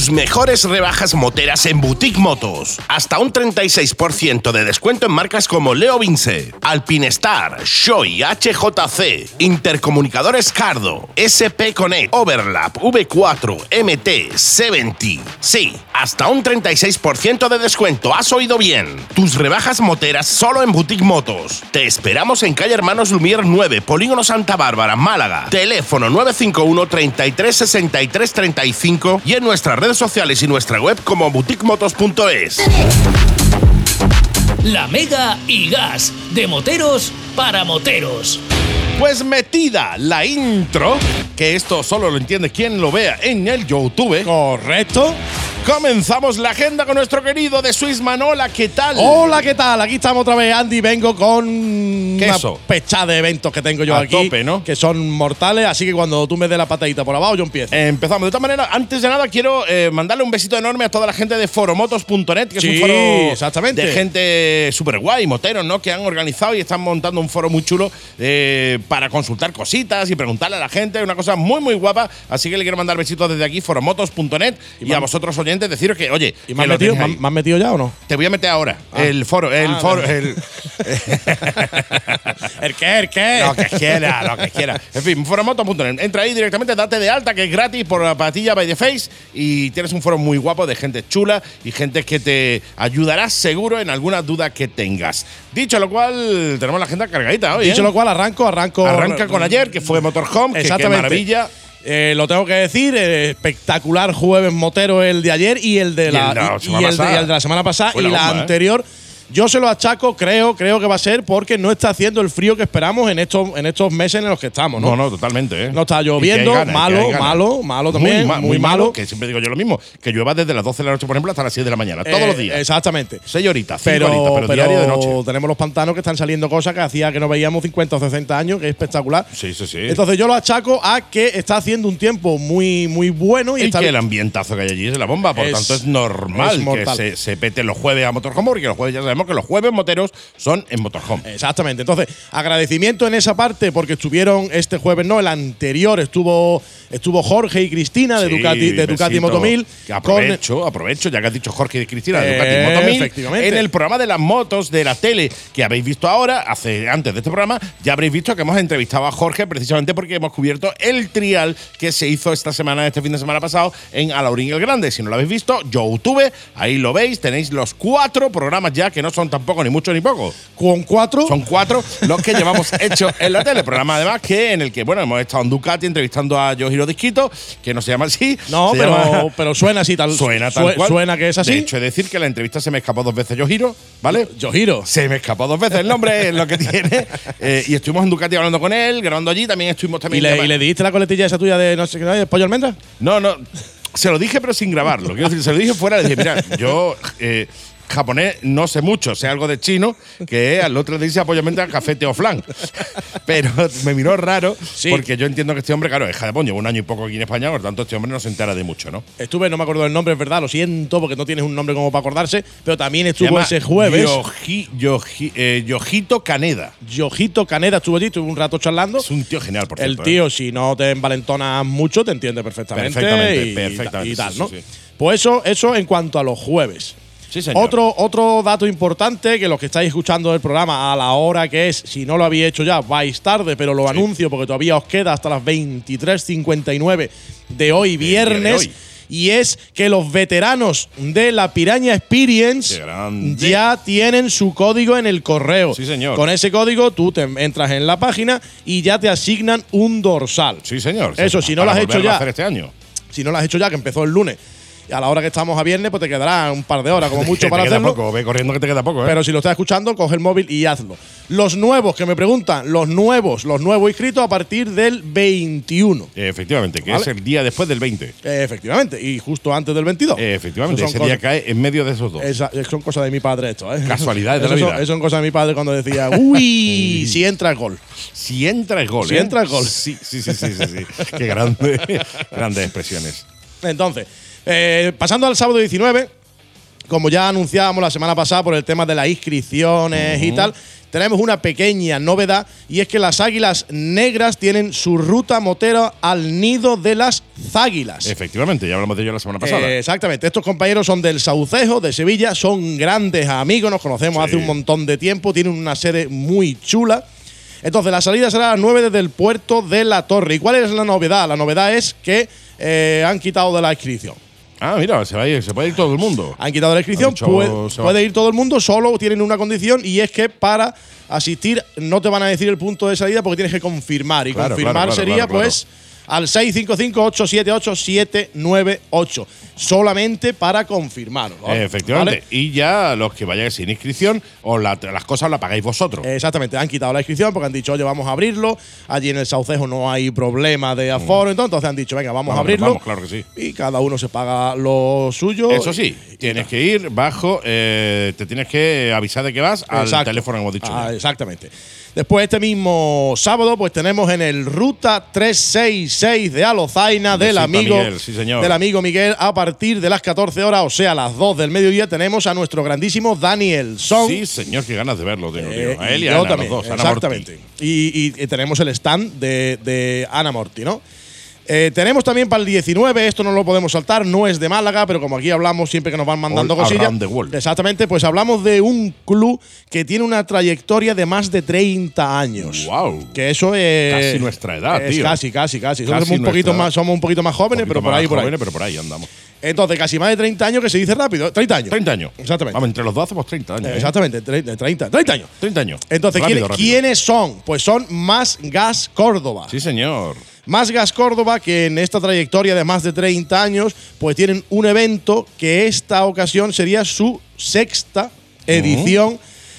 Tus mejores rebajas moteras en Boutique Motos. Hasta un 36% de descuento en marcas como Leo Vince, Alpinestar, Shoei, HJC, Intercomunicadores Cardo, SP Connect, Overlap, V4, MT, 70. Sí, hasta un 36% de descuento. ¿Has oído bien? Tus rebajas moteras solo en Boutique Motos. Te esperamos en calle Hermanos Lumier 9, Polígono Santa Bárbara, Málaga. Teléfono 951 33 63 35 y en nuestras redes sociales y nuestra web como boutiquemotos.es. La Mega y Gas, de moteros para moteros. Pues metida la intro, que esto solo lo entiende quien lo vea en el YouTube. Correcto. Comenzamos la agenda con nuestro querido de Swiss Manola. ¿Qué tal? Hola, ¿qué tal? Aquí estamos otra vez, Andy. Vengo con Queso. una pecha de eventos que tengo yo A aquí. tope, ¿no? Que son mortales, así que cuando tú me des la patadita por abajo, yo empiezo. Empezamos. De todas maneras, antes de nada, quiero eh, mandarle un besito enorme a toda la gente de foromotos.net, que es un foro exactamente. de gente súper guay, moteros, ¿no? Que han organizado y están montando un foro muy chulo eh, para consultar cositas y preguntarle a la gente. Una cosa muy, muy guapa. Así que le quiero mandar besitos desde aquí, foromotos.net. Y, a vosotros, oyentes, deciros que, oye, ¿Y me has metido, me me has metido ya o no? Te voy a meter ahora. El foro, el Ah, foro, el. ¿El qué? ¿El qué? Lo que quiera, lo que quiera. En fin, foromoto.net. Entra ahí directamente, date de alta, que es gratis por la patilla by the face. Y tienes un foro muy guapo de gente chula y gente que te ayudará seguro en alguna duda que tengas. Dicho lo cual, tenemos la agenda cargadita hoy. Dicho ¿eh? lo cual, arranco, arranco. Arranca con ayer, que fue Motorhome. que qué Exactamente. maravilla. Eh, lo tengo que decir, eh, espectacular jueves motero el de ayer y el de la, y- semana y el de- pasada. y el de la semana pasada Fue y la ¿eh? Yo se lo achaco, creo, creo que va a ser porque no está haciendo el frío que esperamos en estos, en estos meses en los que estamos, ¿no? No, no, totalmente. ¿eh? No está lloviendo, ganas, malo, malo, malo también, ma- muy malo. Que siempre digo yo lo mismo. Que llueva desde las 12 de la noche, por ejemplo, hasta las 6 de la mañana. Todos Eh, los días. Exactamente. 6 horitas, 5 Pero, horitas, pero, pero diario de noche. tenemos los pantanos que están saliendo cosas que hacía que no veíamos 50 o 60 años, que es espectacular. Sí, sí, sí. Entonces yo lo achaco a que está haciendo un tiempo muy, muy bueno y, Y está que el ambientazo que hay allí es la bomba, por Es- tanto es normal es que se, se pete los jueves a Motorhome, porque los jueves ya sabemos que los jueves moteros son en Motorhome. Exactamente. Entonces, agradecimiento en esa parte porque estuvieron este jueves, no, el anterior estuvo estuvo Jorge y Cristina de Sí, Ducati, de Ducati. Motomil. Aprovecho, aprovecho, ya que has dicho Jorge y Cristina de Ducati Eh, Motomil. efectivamente. En el programa de las motos de la tele que habéis visto ahora, hace, antes de este programa, ya habréis visto que hemos entrevistado a Jorge precisamente porque hemos cubierto el trial que se hizo esta semana, este fin de semana pasado, en Alaurín el Grande. Si no lo habéis visto, YouTube, ahí lo veis, tenéis los cuatro programas ya, que no son tampoco ni mucho ni poco. con cuatro. Son cuatro los que llevamos hecho en la tele. Programa además que en el que, bueno, hemos estado en Ducati entrevistando a Yohiro Disquito, que no se llama así. no, pero, llama- pero suena así tal. Suena tal cual. Suena que es así. De hecho, he de decir que la entrevista se me escapó dos veces Yohiro, ¿vale? yo giro. Se me escapó dos veces el nombre, es lo que tiene. Eh, y estuvimos en Ducati hablando con él, grabando allí. También estuvimos ¿Y también. le, y le diste la coletilla esa tuya de no sé qué, de pollo almendra? No, no. Se lo dije, pero sin grabarlo. Quiero decir, se lo dije fuera. Le dije, mira, yo. eh, japonés no sé mucho, sé algo de chino, que al otro le dice apoyamiento al café teoflán. Pero me miró raro, Sí. porque yo entiendo que este hombre, claro, es Japón, lleva un año y poco aquí en España, por tanto este hombre no se entera de mucho, ¿no? Estuve, no me acuerdo del nombre, es verdad, lo siento, porque no tienes un nombre como para acordarse, pero también estuvo ese jueves. Yoji- Yoji- eh, Yojito Caneda. Yojito Caneda estuvo allí, estuvo un rato charlando. Es un tío genial, por el cierto. ¿eh? tío, si no te envalentonas mucho, te entiende perfectamente. Perfectamente, y, perfectamente, y tal, sí, ¿no? sí. Pues eso, eso en cuanto a los jueves. Sí, señor. Otro, otro dato importante que los que estáis escuchando el programa a la hora que es, si no lo habéis hecho ya, vais tarde, pero lo anuncio porque todavía os queda hasta las 23.59 de hoy de viernes. hoy. y es que los veteranos de la Piraña Experience ya tienen su código en el correo. Sí, señor. Con ese código tú te entras en la página y ya te asignan un dorsal. Sí, señor. Eso, si no lo has hecho ya. este año. Si no lo has hecho ya, que empezó el lunes, y a la hora que estamos a viernes, pues te quedará un par de horas como mucho para te queda hacerlo. poco, ve corriendo que te queda poco, ¿eh? Pero si lo estás escuchando, coge el móvil y hazlo. Los nuevos que me preguntan, los nuevos, los nuevos inscritos a partir del 21. Efectivamente, que Vale. es el día después del 20. Eh, efectivamente, y justo antes del 22. Efectivamente, ese día cae en medio de esos dos. Esa- son cosas de mi padre esto, ¿eh? Casualidades de la vida. Eso son cosas de mi padre cuando decía, uy, si entra el gol. Si entra el gol, Si ¿eh? entra el gol. Sí, sí, sí, sí, sí. sí. Qué grande, grandes expresiones. Entonces, eh, pasando al sábado 19, como ya anunciábamos la semana pasada por el tema de las inscripciones y tal, tenemos una pequeña novedad y es que las águilas negras tienen su ruta motera al nido de las záguilas. Efectivamente, ya hablamos de ello la semana pasada. Eh, exactamente. Estos compañeros son del Saucejo, de Sevilla, son grandes amigos, nos conocemos Sí. hace un montón de tiempo, tienen una sede muy chula. Entonces, la salida será a las 9 desde el puerto de la Torre. ¿Y cuál es la novedad? La novedad es que eh, han quitado de la inscripción. Ah, mira, se, va a ir, se puede ir todo el mundo. Han quitado la inscripción, dicho, puede, ir todo el mundo, solo tienen una condición y es que para asistir no te van a decir el punto de salida porque tienes que confirmar. Y Claro, confirmar claro, claro, sería pues al 655-878-798. Solamente para confirmar. ¿vale? Efectivamente. ¿Vale? Y ya los que vayáis sin inscripción, os la- las cosas las pagáis vosotros. Exactamente, han quitado la inscripción porque han dicho, oye, vamos a abrirlo. Allí en el Saucejo no hay problema de aforo, entonces, entonces han dicho, venga, vamos, a abrirlo. vamos, claro que sí. Y cada uno se paga lo suyo. Eso sí, tienes que ir bajo, eh, te tienes que avisar de que vas al Exacto. teléfono que hemos dicho. Ah, exactamente. Después, este mismo sábado, pues tenemos en el Ruta 366 de Alozaina De del amigo, Miguel, sí, señor. del amigo Miguel a partir de las 14 horas, o sea, las 2 del mediodía, tenemos a nuestro grandísimo Daniel Son. Sí, señor, qué ganas de verlo, tengo, Eh, tío. A él y y a Ana, los dos, Ana exactamente. Y, y- y tenemos el stand de, de Ana Morti, ¿no? Eh, tenemos también para el 19, esto no lo podemos saltar, no es de Málaga, pero como aquí hablamos siempre que nos van mandando All cosillas. the world. Exactamente, pues hablamos de un club que tiene una trayectoria de más de 30 años. Wow. Que eso es. Casi nuestra edad, es tío. Casi, casi, casi. Casi somos, un poquito más, somos un poquito más jóvenes, pero por ahí, por pero por ahí andamos. Entonces, casi más de 30 años, que se dice rápido. 30 años. 30 años. Exactamente. Vamos, entre los dos hacemos 30 años. ¿eh? Exactamente, 30, 30, 30 años. 30 años. Entonces, Rápido, ¿quiénes, rápido. quiénes son? Pues son Más Gas Córdoba. Sí, señor. Más Gas Córdoba, que en esta trayectoria de más de 30 años, pues tienen un evento que esta ocasión sería su sexta edición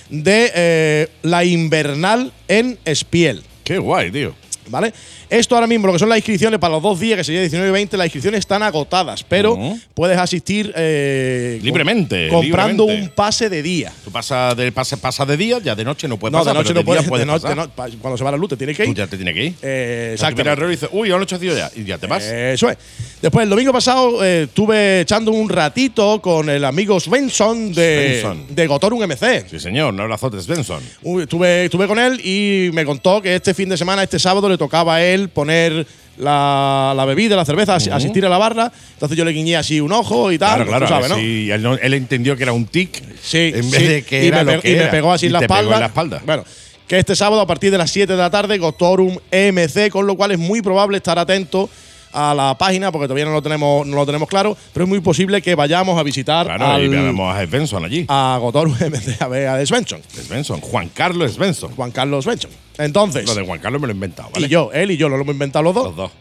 de eh, la invernal en Espiel. Qué guay, tío. ¿Vale? Esto ahora mismo, lo que son las inscripciones para los dos días, que sería 19 y 20, las inscripciones están agotadas, pero puedes asistir eh, Libremente, comprando libremente. un pase de día. Tú pasas de, pasa, pasa de día, ya de noche no puedes No, pasar, de noche pero no puedes, puedes de pasar. no- cuando se va la luz te tienes que Tú ir. ya te tienes que ir. Eh, O sea, tú miras exactamente. el reloj y dices, uy, anochecido ya. Y ya te vas. Eso es. Después, el domingo pasado, eh, estuve echando un ratito con el amigo Svensson de, Svensson. de Gotorum MC. sí, señor, no abrazote, Svensson. Uy, estuve, estuve con él y me contó que este fin de semana, este sábado, le tocaba él poner la, la bebida, la cerveza, asi- asistir a la barra. Entonces yo le guiñé así un ojo y tal. Claro, claro. tú sabes, ¿no? sí, él, no- él entendió que era un tic. Sí, En sí. vez de que y, era me, lo pe- que y me era. pegó así en la te pegó espalda. en la espalda. Bueno, que este sábado a partir de las 7 de la tarde, Gotorum MC, con lo cual es muy probable estar atento a la página porque todavía no lo tenemos, no lo tenemos claro, pero es muy posible que vayamos a visitar Claro, al- y veamos a Svensson allí. a Gotorum MC a ver a Svensson, Svensson, Juan Carlos Svensson. Juan Carlos Svensson. Entonces, Lo de Juan Carlos me lo he inventado, ¿vale? y yo, él y yo lo hemos inventado los dos. Los dos.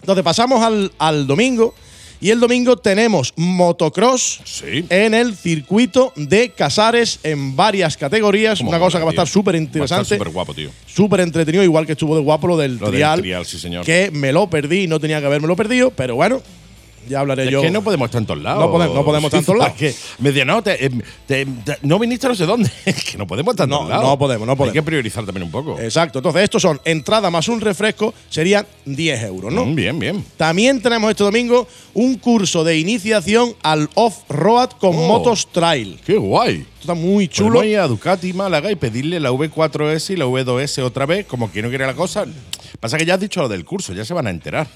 Entonces pasamos al, al domingo y el domingo tenemos motocross Sí. en el circuito de Casares en varias categorías. Una cosa que va a estar súper interesante, súper guapo, tío. súper entretenido, igual que estuvo de guapo lo del Lo del trial, trial, sí, señor. que me lo perdí, no tenía que haberme lo perdido, pero bueno, ya hablaré Es yo. que no podemos estar en todos lados. No podemos- no podemos estar en todos lados. Es que me decían, no, te- eh, te- te- no viniste a no sé dónde. Es que no podemos estar en No, todos lados. no podemos, no podemos. Hay que priorizar también un poco. Exacto, entonces estos son entrada más un refresco, serían 10 euros, ¿no? Mm, bien, bien. También tenemos este domingo un curso de iniciación al off-road con Oh. motos trail. Qué guay. Esto está muy chulo. Podemos ir a Ducati Málaga y pedirle la V4S y la V2S otra vez, como que no quiere la cosa. Pasa que ya has dicho lo del curso, ya se van a enterar.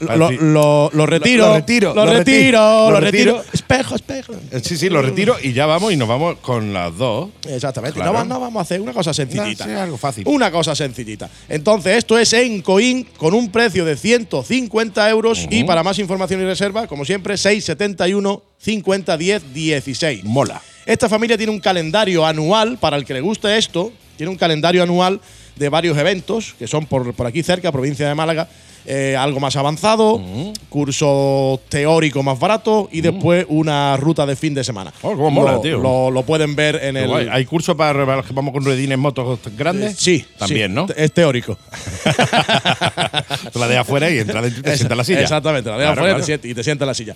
Lo, lo, retiro. Lo retiro, Lo retiro. Lo retiro. Espejo, espejo. Eh, Sí, sí, lo retiro y ya vamos y nos vamos con las dos. Exactamente. Claro. No, va- no vamos a hacer una cosa sencillita. No, sí, algo fácil. Una cosa sencillita. Entonces, esto es en Coin con un precio de 150 euros y para más información y reserva, como siempre, 671 50 10 16. Mola. Esta familia tiene un calendario anual, para el que le guste esto, tiene un calendario anual de varios eventos que son por, por aquí cerca, provincia de Málaga. Eh, algo más avanzado, curso teórico más barato y después una ruta de fin de semana. Oh, cómo mola, lo, tío. Lo, lo pueden ver en Qué el. guay. ¿Hay curso para que vamos con ruedines motos grandes? Eh, Sí, También, sí, ¿no? Es teórico. Tú la dejas afuera y entras dentro y te sientas en la silla. Exactamente, la dejas Claro, fuera y claro. te sientas- y te sientas en la silla.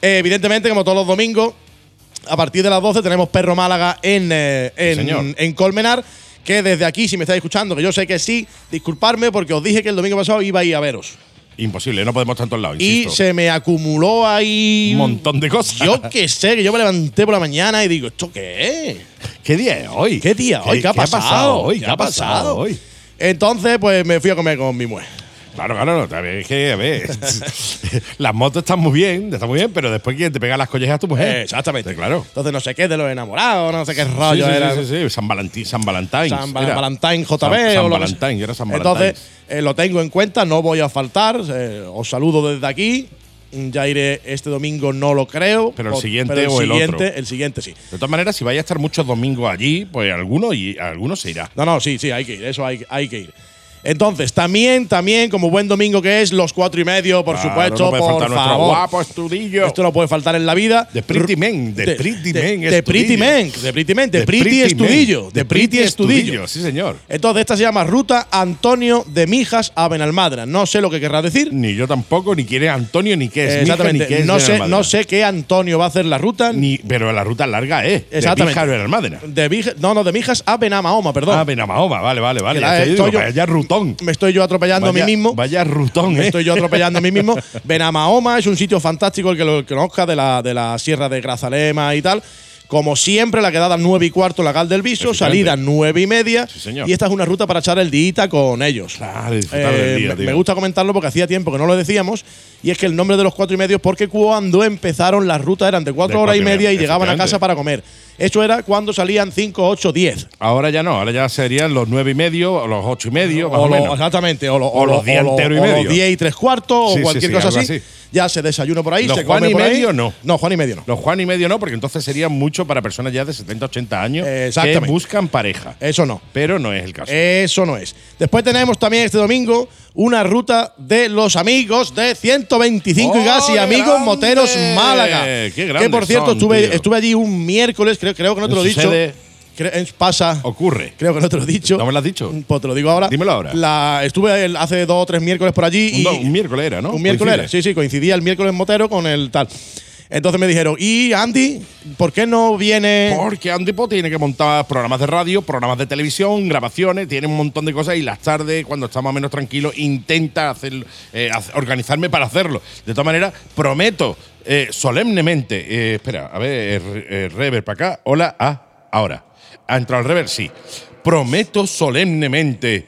Eh, evidentemente, como todos los domingos, a partir de las 12 tenemos Perro Málaga en, eh, en, en Colmenar. Que desde aquí, si me estáis escuchando, que yo sé que sí, disculparme porque os dije que el domingo pasado iba a ir a veros. Imposible, no podemos tantos lados, Y insisto. se me acumuló ahí. un montón de cosas. Yo que sé, que yo me levanté por la mañana y digo, ¿esto qué es? ¿Qué día es hoy? ¿Qué día hoy? ¿Qué, ha pasado? hoy? ¿Qué ha pasado hoy? Entonces, pues me fui a comer con mi mujer. Claro, claro, no, es que, a ver, las motos están muy bien, están muy bien, pero después quien te pega las collejas a tu mujer. Eh, exactamente. Sí, claro. Entonces, no sé qué de los enamorados, no sé qué rollo sí, sí, era. sí, sí, San Valentín, San Valentín. San Val- Valentine JB San, o San que Valentín, era San Entonces, Valentín. eh, lo tengo en cuenta, no voy a faltar. eh, os saludo desde aquí. Ya iré este domingo, no lo creo. Pero el siguiente pero o el otro. El siguiente sí. De todas maneras, si vaya a estar muchos domingos allí, pues alguno y alguno se irá. No, no, sí, sí, hay que ir, eso hay, hay que ir. Entonces, también, también, como buen domingo que es, los cuatro y medio, por Claro, supuesto, no puede por faltar favor. guapo estudillo. Esto no puede faltar en la vida. De Pretty Men, de Pretty Men De Pretty. Men, de Pretty Men, de Pretty Estudillo. De Pretty Estudillo. Sí, señor. Entonces, esta se llama Ruta Antonio de Mijas a Benalmadra. No sé lo que querrá decir. Ni yo tampoco, ni quién es Antonio, ni qué es mija, Exactamente. ni qué es no, sé, no sé qué Antonio va a hacer la ruta. Ni, pero la ruta larga es. Exactamente. De Mijas a Benalmádena. De no, no, de Mijas a Benamahoma, perdón. Ah, Benamahoma, vale, vale, vale. Ya la- rutón. Me estoy yo atropellando a mí mismo. Vaya rutón, Me ¿eh? estoy yo atropellando a mí mismo. Benamahoma es un sitio fantástico, el que lo conozca, de la, de la Sierra de Grazalema y tal. Como siempre, la quedada 9 y cuarto, la Gal del Viso, salida 9 y media. Sí, señor. Y esta es una ruta para echar el día con ellos. Claro, disfrutar del Eh, día, me- tío. me gusta comentarlo porque hacía tiempo que no lo decíamos. Y es que el nombre de los cuatro y medio es porque cuando empezaron las rutas eran de cuatro De horas y cuatro y media y media, llegaban a casa para comer. Eso era cuando salían 5, 8, 10. Ahora ya no, ahora ya serían los nueve y medio, o los ocho y medio, más o, O lo- menos. exactamente, o, lo- O o los lo- diez o lo- entero y o los medio. 10 y tres cuartos Sí, o cualquier sí, cosa así. así. Ya se desayuna por ahí, Los se Juan come y por ahí. medio no. No, Juan y medio no. Los Juan y medio no, porque entonces sería mucho para personas ya de 70, 80 años que buscan pareja. Eso no. Pero no es el caso. Eso no es. Después tenemos también este domingo una ruta de los amigos de 125 y gas y ¡Oh, amigos grande! moteros Málaga. ¡Qué que por cierto, son, estuve, tío! estuve allí un miércoles, creo, creo que no te lo he dicho. Cre- pasa. Ocurre. Creo que no te lo he dicho. ¿No me lo has dicho? Pues te lo digo ahora. Dímelo ahora. La, estuve el- hace dos o tres miércoles por allí. Un, y un miércoles era, ¿no? Un miércoles era, sí, sí, coincidía el miércoles motero con el tal. Entonces me dijeron, ¿y Andy? ¿Por qué no viene? Porque Andy Po tiene que montar programas de radio, programas de televisión, grabaciones, tiene un montón de cosas y las tardes, cuando está más o menos tranquilo, intenta hacer, eh, organizarme para hacerlo. De todas maneras, prometo eh, solemnemente, eh, espera, a ver, Rever para acá, hola, ah, ahora. ¿Ha entrado el Rever? Sí. Prometo solemnemente.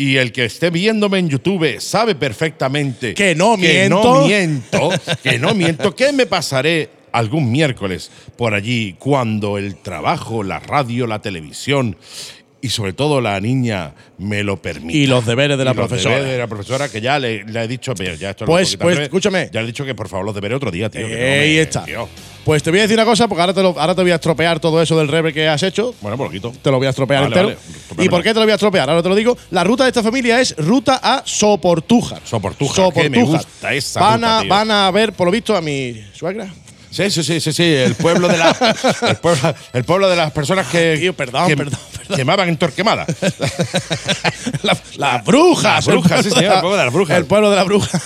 Y el que esté viéndome en YouTube sabe perfectamente Que no que miento. no miento, que no miento, que me pasaré algún miércoles por allí cuando el trabajo, la radio, la televisión y sobre todo la niña me lo permita. Y los deberes de la Y los profesora. deberes de la profesora que ya le, le he dicho, pero ya esto Pues- pues, escúchame. Ya le he dicho que por favor los deberes otro día, tío. que no Ahí me- está. tío. Pues te voy a decir una cosa, porque ahora te, lo- ahora te voy a estropear todo eso del rever que has hecho. Bueno, pues lo quito. Te lo voy a estropear Vale, entero. vale. ¿Y por qué te lo voy a estropear? Ahora te lo digo. La ruta de esta familia es ruta a Soportújar. Soportújar, que me gusta esa van, ruta, a, tío. van a ver, por lo visto, a mi suegra. Sí, sí, sí, sí, sí. El pueblo de la, el pueblo, el pueblo de las personas que, Tío, perdón, que perdón, perdón. quemaban en Torquemada. La- las brujas. Las brujas, sí, señor, el pueblo de las brujas. El pueblo de la bruja.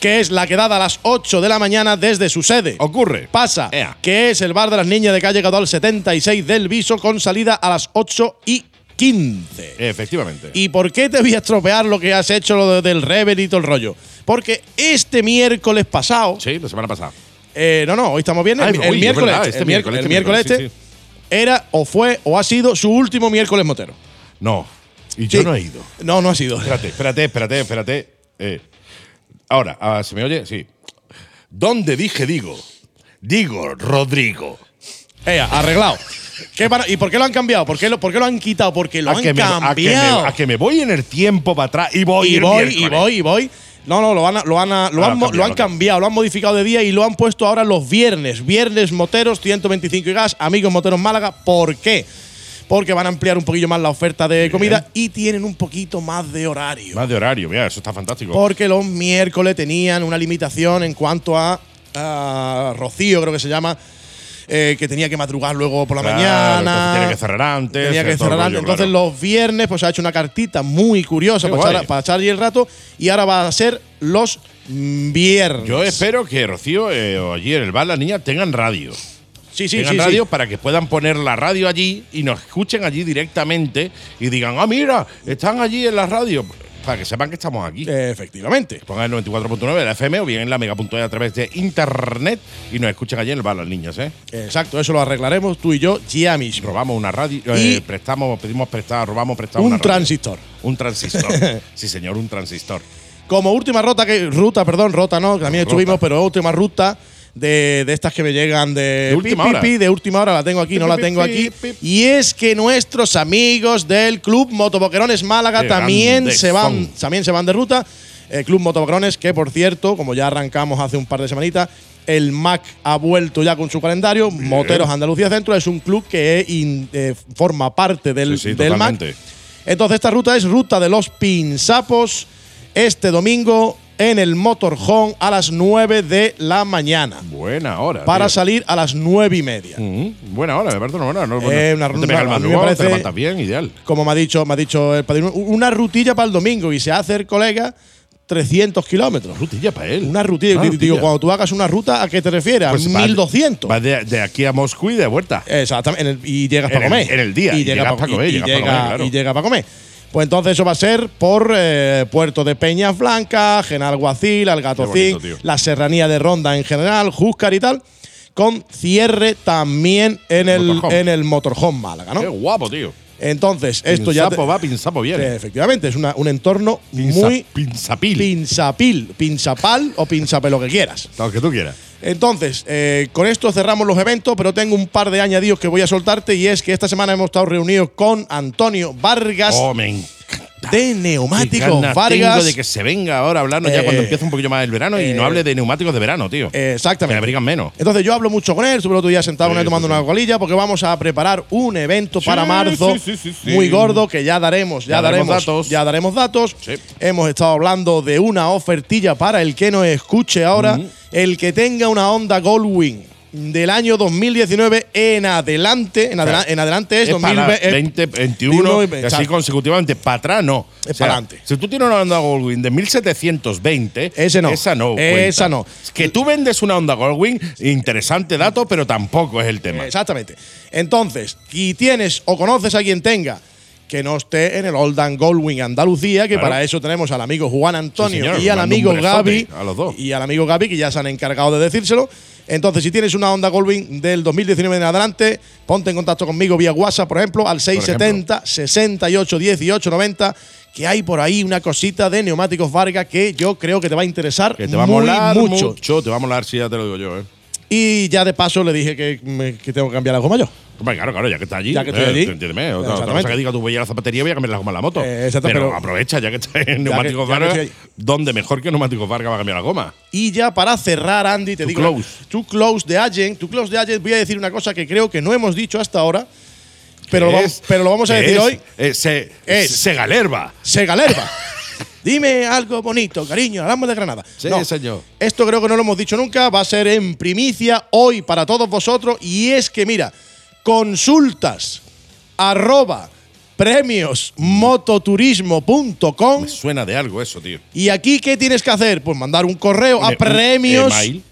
que es la que dada a las 8 de la mañana desde su sede. Ocurre. Pasa, Ea. que es el bar de las niñas de calle Caudal 76 del Viso con salida a las 8 y 15. Efectivamente. ¿Y por qué te voy a estropear lo que has hecho lo de- del Rever y todo el rollo? Porque este miércoles pasado. sí, la semana pasada. Eh, no, no, hoy estamos bien. El, Ay, el uy, miércoles, verdad, este, el miércoles, miércoles, el miércoles este este era o fue o ha sido su último miércoles motero. No. Y yo Sí. no he ido. No, no ha sido. Espérate, espérate, espérate, espérate. Eh, Ahora, ah, ¿se me oye? Sí. ¿Dónde dije digo? Digo, Rodrigo. Ea, arreglado. ¿Qué van a- ¿Y por qué lo han cambiado? ¿Por qué lo, por qué lo han quitado? Porque lo a han que, me, a que me- cambiado. a que me voy en el tiempo para atrás y voy y el voy, y voy, y voy. No, no, lo, han, lo Ah, han, cambiado, lo han cambiado, lo han modificado de día y lo han puesto ahora los viernes. Viernes moteros, 125 y gas, amigos moteros Málaga. ¿Por qué? Porque van a ampliar un poquillo más la oferta de comida y tienen un poquito más de horario. Más de horario, mira, eso está fantástico. Porque los miércoles tenían una limitación en cuanto a, a Rocío, creo que se llama, eh, que tenía que madrugar luego por la Claro, mañana. tiene que cerrar antes. Tenía que cerrar antes. Entonces claro. los viernes pues ha hecho una cartita muy curiosa para echar, para echar ahí el rato y ahora va a ser los viernes. Yo espero que Rocío eh, o allí en el bar las niñas tengan radio. Sí, sí, tengan sí, sí. radio para que puedan poner la radio allí y nos escuchen allí directamente y digan, ah, mira, están allí en la radio. Para que sepan que estamos aquí. Efectivamente. Pongan el 94.9 de la FM o bien en la mega.e a través de internet y nos escuchen allí en el bar las niñas, ¿eh? Exacto, eso lo arreglaremos tú y yo mismo. Robamos una radio, Y- eh, prestamos, pedimos prestado, robamos prestado Un una radio. transistor. Un transistor. sí, señor, un transistor. Como última ruta, que ruta, perdón, ruta no, que también Ruta. estuvimos, pero última ruta de, de estas que me llegan de, De última pi, hora. pi, de última hora, la tengo aquí, no la tengo aquí. Y es que nuestros amigos del Club Motoboquerones Málaga Qué también se van, también se van de ruta. El Club Motoboquerones, que por cierto, como ya arrancamos hace un par de semanitas, el MAC ha vuelto ya con su calendario. Moteros Andalucía Centro es un club que in- eh, forma parte del, Sí, sí, del MAC. Entonces, esta ruta es ruta de los Pinsapos este domingo en el Motorhome a las 9 de la mañana. Buena hora. Para tío. salir a las 9 y media. Buena hora, parece una buena hora. No, Eh, no una- te pega el una- me parece- te levantas bien, ideal. Como me ha dicho, me ha dicho el padrino, una rutilla para el domingo y se hace el colega 300 kilómetros. Rutilla para él. Una rutilla. Una Digo, rutilla. cuando tú hagas una ruta, ¿a qué te refieres? Pues a va de- 1200. Va de, de aquí a Moscú y de vuelta. Exactamente. y llegas para comer. en el día, y llegas pa- pa' comer. Y llega para comer. Pues entonces eso va a ser por eh, Puerto de Peñas Blancas, Genal Guacil, Algatocín, Qué la serranía de Ronda en general, Júscar y tal, con cierre también en el, Motorhome. en el Motorhome Málaga, Qué ¿no? guapo, tío. Entonces, esto ya. Pinzapo va, pinzapo viene. efectivamente, es una- un entorno Pinza- muy pinzapil. pinzapil, pinzapal o pinzape, lo que quieras. Lo que tú quieras. Entonces, eh, con esto cerramos los eventos, pero tengo un par de añadidos que voy a soltarte y es que esta semana hemos estado reunidos con Antonio Vargas Oh. De Neumáticos ganas Vargas. tengo de que se venga ahora a hablarnos ya Eh, cuando empieza un poquillo más el verano y eh, no hable de neumáticos de verano, tío. Eh, Exactamente. Que abrigan menos. Entonces yo hablo mucho con él, estuve el otro día sentado Sí, con él tomando sí, una sí. colilla porque vamos a preparar un evento Sí, para marzo muy gordo que ya daremos, ya, Ya daremos daremos, datos. ya daremos datos. Hemos estado hablando de una ofertilla para el que nos escuche ahora, el que tenga una Honda Goldwing del año 2019 en adelante, en, adela- en adelante es, Es para 2020, eh, 20, 21, y- y así exacto. consecutivamente. Para atrás no. Es pa'lante. Si tú tienes una Honda Goldwing de 1720, Ese no. Esa no. Esa cuenta. no. Que tú vendes una Honda Goldwing, interesante dato, pero tampoco es el tema. Exactamente. Entonces, si tienes o conoces a quien tenga que no esté en el Old and Goldwing Andalucía, que Claro. para eso tenemos al amigo Juan Antonio Sí, señor, y al amigo Gaby a los dos. y al amigo Gaby que ya se han encargado de decírselo. Entonces, si tienes una Honda Goldwing del 2019 en adelante, ponte en contacto conmigo vía WhatsApp, por ejemplo, al 670 68 18 90, que hay por ahí una cosita de neumáticos Vargas que yo creo que te va a interesar Que te va a molar mucho. mucho. Te va a molar, si ya te lo digo yo, ¿eh? Y ya de paso le dije que, me- que tengo que cambiar la goma yo. Hombre, claro, claro, ya que está allí. Ya que estoy eh, allí. Entiéndeme. Otra, cosa que diga tú voy a la zapatería voy a cambiar la goma en la moto. Eh, exacto, pero, pero- aprovecha, ya que está en Neumáticos Vargas. ¿dónde mejor que Neumáticos Vargas va a cambiar la goma? Y ya para cerrar, Andy, te Too digo. close. Too close de Agent. Too close de Agent. Voy a decir una cosa que creo que no hemos dicho hasta ahora. Pero, lo, ¿Qué vamos, pero lo vamos a ¿Qué decir es? hoy. Eh, se, Es- se galerva. Dime algo bonito, cariño. Hablamos de Granada. Sí, señor. Esto creo que no lo hemos dicho nunca. Va a ser en primicia hoy para todos vosotros. Y es que, mira, consultas arroba premios mototurismo.com Me suena de algo eso, tío. y aquí qué tienes que hacer pues mandar un correo a un premios email.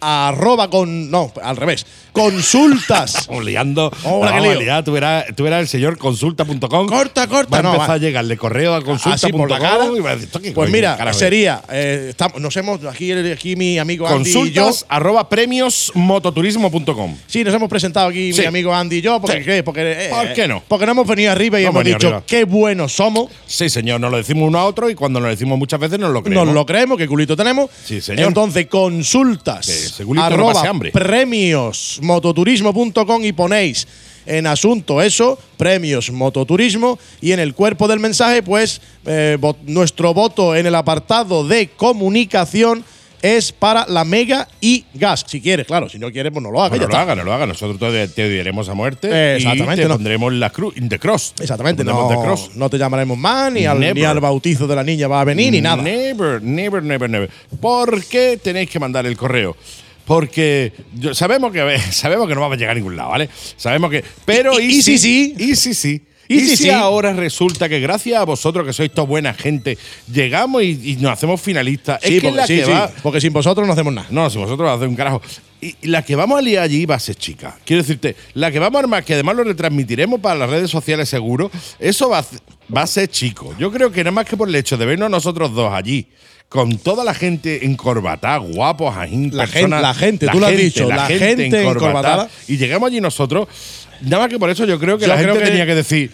arroba con no al revés consultas. Estamos liando. Hola, a lío. liar. Tú eras, tú eras el señor consulta.com. Corta, corta, Va a no, empezar va. a llegarle correo a cara. consulta.com. y va a decir, "Esto qué Pues coño, mira, carajo es?". sería, eh, estamos, nos hemos, aquí, aquí mi amigo Andy y yo, Consultas arroba premiosmototurismo.com. sí, nos hemos presentado aquí Sí. mi amigo Andy y yo, porque, Sí. ¿qué? porque, eh, ¿Por qué no? Porque no hemos venido arriba y No hemos dicho arriba. qué buenos somos, Sí, señor, nos lo decimos uno a otro y cuando nos lo decimos muchas veces nos lo creemos. nos lo creemos, qué culito tenemos. Sí, señor. Entonces, consultas, Que ese culito no arroba premiosmototurismo.com y ponéis en asunto eso, premios mototurismo, y en el cuerpo del mensaje, pues eh, vo- nuestro voto en el apartado de comunicación es para la Mega y Gas. Si quieres, claro, si no quieres, pues no lo hagas. No, lo está. haga, no lo haga. Nosotros te, te odiaremos a muerte. Eh, y exactamente, te no. pondremos la cruz, the cross. Exactamente, Te no, the cross. no te llamaremos más, ni al, ni al bautizo de la niña va a venir, ni nada. Never, never, never, never. ¿Por qué tenéis que mandar el correo? Porque sabemos que sabemos que no vamos a llegar a ningún lado, ¿vale? Sabemos que. Pero Y- y, y sí, sí. Y sí, sí. Y si sí. ahora resulta que gracias a vosotros, que sois toda buena gente, llegamos y, y nos hacemos finalistas. Sí, es que porque, la sí, que va. porque sin vosotros no hacemos nada. No, si vosotros hacéis un carajo. Y la que vamos a liar allí va a ser chica. Quiero decirte, la que vamos a armar, que además lo retransmitiremos para las redes sociales seguro, eso va a, va a ser chico. Yo creo que nada más que por el hecho de vernos nosotros dos allí, con toda la gente encorbatada, guapos, ajín, La personas- gente- la gente, tú lo has dicho, la gente encorbatada. Y llegamos allí nosotros, nada más que por eso yo creo que Yo la gente que- tenía que decir,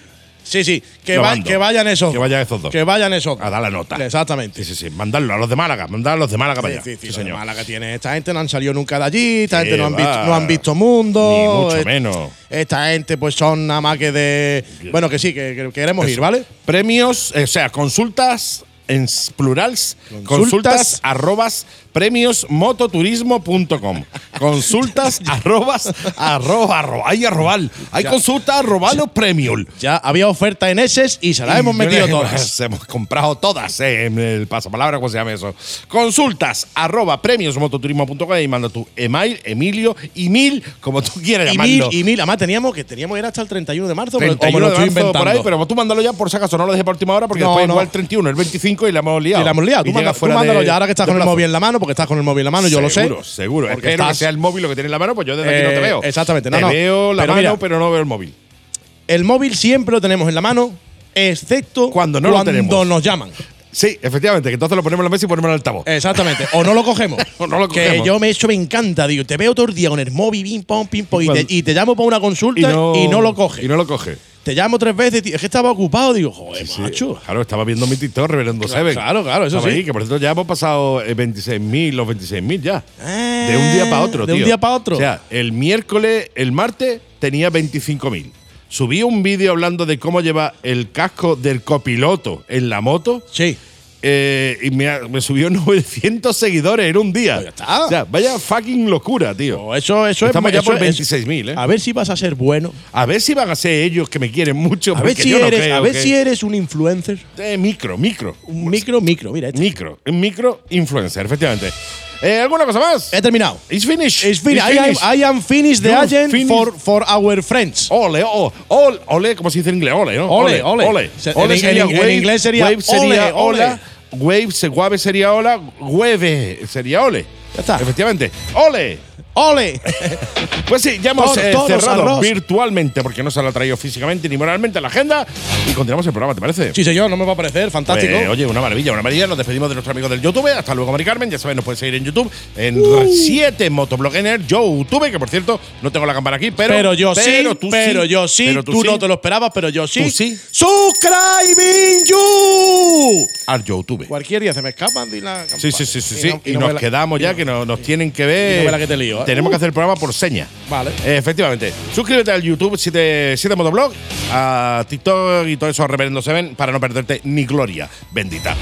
Sí, sí, que, va- vayan esos. Que vayan esos dos. Que vayan esos. a dar la nota. Exactamente. Sí, sí, sí, mandarlo a los de Málaga, mandar a los de Málaga para allá. Sí, sí, Sí, señor. Málaga tiene. Esta gente no han salido nunca de allí, esta gente no han, visto, no han visto mundo. Ni mucho menos. Esta gente, pues son nada más que de. Bueno, que sí, que, que queremos ir, ¿vale? Premios, eh, o sea, consultas en plurals, Consultas. consultas, arrobas premiosmototurismo.com. Consultas arrobas arroba, arroba, hay arrobar. Hay consultas arroba los premios. Ya había oferta en eses y se la hemos metido todas. Hemos comprado todas eh, en el pasapalabra, ¿cómo se llama eso? Consultas arroba premiosmototurismo.com y manda tu email, Emilio, y mil, como tú quieras Y mil, llamarlo. y mil. Además, teníamos que teníamos ir hasta el 31 de marzo, pero o me 31 lo de estoy inventando. por ahí, pero tú mándalo ya por si acaso, no lo dejes por última hora porque No, después no. igual el 31, el 25 y la hemos liado. Y la hemos liado. Tú, Y manda- llega tú fuera mándalo de- ya ahora que estás con el móvil en la mano, porque estás con el móvil en la mano, yo lo sé. Seguro, seguro. Espero estás- que sea el móvil lo que tiene en la mano, pues yo desde aquí no te Eh, veo. exactamente, no, Te no. veo la Pero mano, mira. pero no veo el móvil. El móvil siempre lo tenemos en la mano, excepto Cuando no lo tenemos. nos llaman. Sí, efectivamente, que entonces lo ponemos en la mesa y ponemos en el altavoz. Exactamente. O no lo cogemos. O no lo Que cogemos. yo me eso me encanta, digo, te veo todo el día con el móvil, pim, pom, pim, pom, y, te, Cuando- y te llamo para una consulta y no, lo coge. Y no lo coge. Te llamo tres veces, tío, es que estaba ocupado, digo, joder, macho. Claro, estaba viendo mi TikTok, Reverendo Claro, Seven. claro, claro, eso Estaba sí. ahí, que por cierto ya hemos pasado eh, 26.000, los 26.000 ya. Ah, de un día para otro, De tío. un día para otro. O sea, el miércoles, el martes tenía 25.000. Subí un vídeo hablando de cómo lleva el casco del copiloto en la moto. sí. Eh, y me, me subió 900 seguidores en un día. Pues ya está. O sea, vaya fucking locura, tío. O eso, eso Estamos es ya eso por es- 26.000, ¿eh? A ver si vas a ser bueno. A ver si van a ser ellos que me quieren mucho. A ver si yo no eres, creo a ver que- si eres un influencer. Eh, micro, micro. Un micro, micro, mira. este. Micro. Micro influencer, efectivamente. Eh, ¿Alguna cosa más? He terminado. It's finished. It's finished. I, am, finished. I am finished the You're agent for, for our friends. Ole, ole, ole, ole, como se dice en inglés, ole, ¿no? Ole, ole. ole. Se- Ole en- en- en inglés sería wave sería ole, ole. Wave, se- guave sería hola, wave sería ole. Ya está. Efectivamente. Ole. ¡Ole! Pues sí, ya hemos eh, cerrado virtualmente porque no se lo ha traído físicamente ni moralmente a la agenda y continuamos el programa, ¿te parece? sí, señor, no me va a parecer. Fantástico. Pues, oye, una maravilla, una maravilla. Nos despedimos de nuestro amigo del YouTube. Hasta luego, Mari Carmen. Ya saben, nos pueden seguir en YouTube. En Uh. 7 Motoblogger, YouTube, que por cierto, no tengo la cámara aquí, pero. pero yo sí, tú pero yo sí. pero tú sí. no te lo esperabas, pero yo sí. Tú sí. ¡Subscribing you! Al YouTube. Cualquier día se me escapan de la Sí, sí, sí, sí. Y sí. no- Y, no nos la- quedamos ya, que no- nos tienen que ver. y no me la que te lío, ¿eh? Tenemos que hacer el programa por seña. Vale. Eh, efectivamente. Suscríbete al YouTube 7, Motoblog, a TikTok y todo eso, Reverendo Seven, para no perderte ni gloria bendita.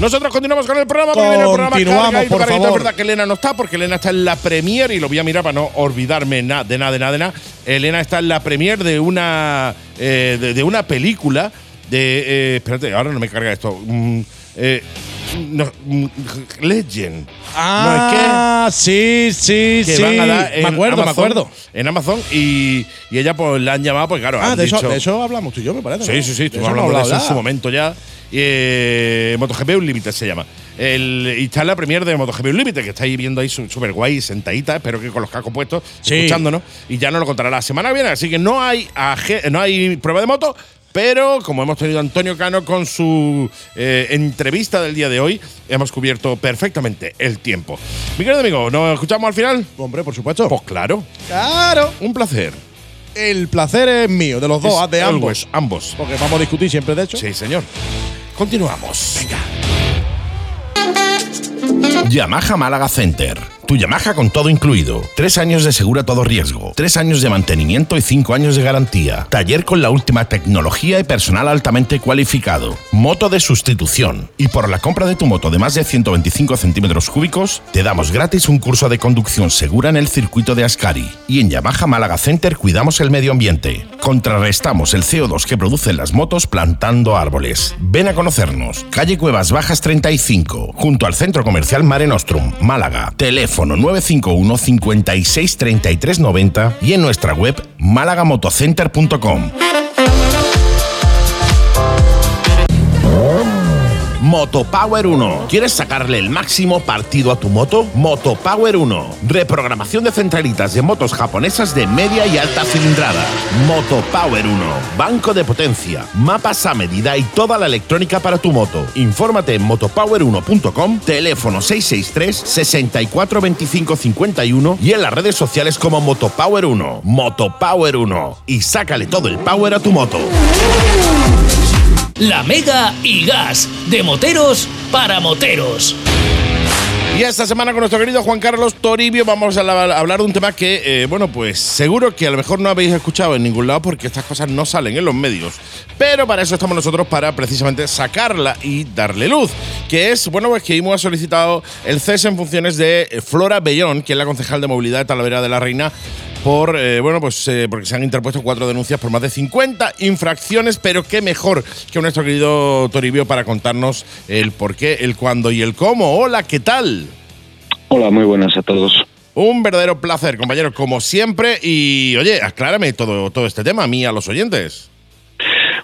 Nosotros continuamos con el programa. viene el programa Continuamos, cargadito, por favor. Es verdad que Elena no está, porque Elena está en la premier y lo voy a mirar para no olvidarme na- de nada, de nada, de nada. Elena está en la premier de una, eh, de, de una película de. eh, espérate, ahora no me carga esto. Mm, eh, no, Legend. Ah, sí, sí, que sí. van a dar en me acuerdo, me acuerdo. En Amazon y, y ella pues la han llamado, pues claro. Ah, han de eso, dicho- de eso hablamos tú y yo, me parece. Sí, ¿no? sí, sí, estuvimos hablando de eso en su momento ya. Eh, MotoGP Unlimited se llama. el, y está la premier de MotoGP Unlimited, que estáis viendo ahí súper guay, sentadita, espero que con los cascos puestos, escuchándonos, y ya nos lo contará la semana que viene. Así que no hay, no hay prueba de moto, pero como hemos tenido a Antonio Cano con su eh, entrevista del día de hoy, hemos cubierto perfectamente el tiempo. Mi querido amigo, ¿nos escuchamos al final? Hombre, por supuesto. Pues claro. Claro. Un placer. El placer es mío, de los dos, de ambos. Ambos. Porque vamos a discutir siempre, de hecho. Sí, señor. Continuamos. Venga. Yamaha Málaga Center tu Yamaha con todo incluido. Tres años de seguro a todo riesgo. Tres años de mantenimiento y cinco años de garantía. Taller con la última tecnología y personal altamente cualificado. Moto de sustitución. Y por la compra de tu moto de más de 125 centímetros cúbicos, te damos gratis un curso de conducción segura en el circuito de Ascari. Y en Yamaha Málaga Center cuidamos el medio ambiente. Contrarrestamos el CO2 que producen las motos plantando árboles. Ven a conocernos. Calle Cuevas Bajas 35, junto al Centro Comercial Mare Nostrum, Málaga. Teléfono 951 56 33 90 y en nuestra web málagamotocenter.com. Motopower 1. ¿Quieres sacarle el máximo partido a tu moto? Motopower 1. Reprogramación de centralitas de motos japonesas de media y alta cilindrada. Motopower 1. Banco de potencia, mapas a medida y toda la electrónica para tu moto. Infórmate en motopower1.com, teléfono 663 64 25 51 y en las redes sociales como Motopower 1. Motopower 1. Y sácale todo el power a tu moto. La Mega y Gas, de moteros para moteros. Y esta semana con nuestro querido Juan Carlos Toribio vamos a hablar de un tema que, eh, bueno, pues seguro que a lo mejor no habéis escuchado en ningún lado porque estas cosas no salen en los medios. Pero para eso estamos nosotros, para precisamente sacarla y darle luz. Que es, bueno, pues que IMU ha solicitado el cese en funciones de Flora Bellón, que es la concejal de movilidad de Talavera de la Reina, por, eh, bueno, pues eh, porque se han interpuesto cuatro denuncias por más de 50 infracciones, pero qué mejor que nuestro querido Toribio para contarnos el por qué, el cuándo y el cómo. Hola, ¿qué tal? Hola, muy buenas a todos. Un verdadero placer, compañero, como siempre. Y oye, aclárame todo, todo este tema a mí, a los oyentes.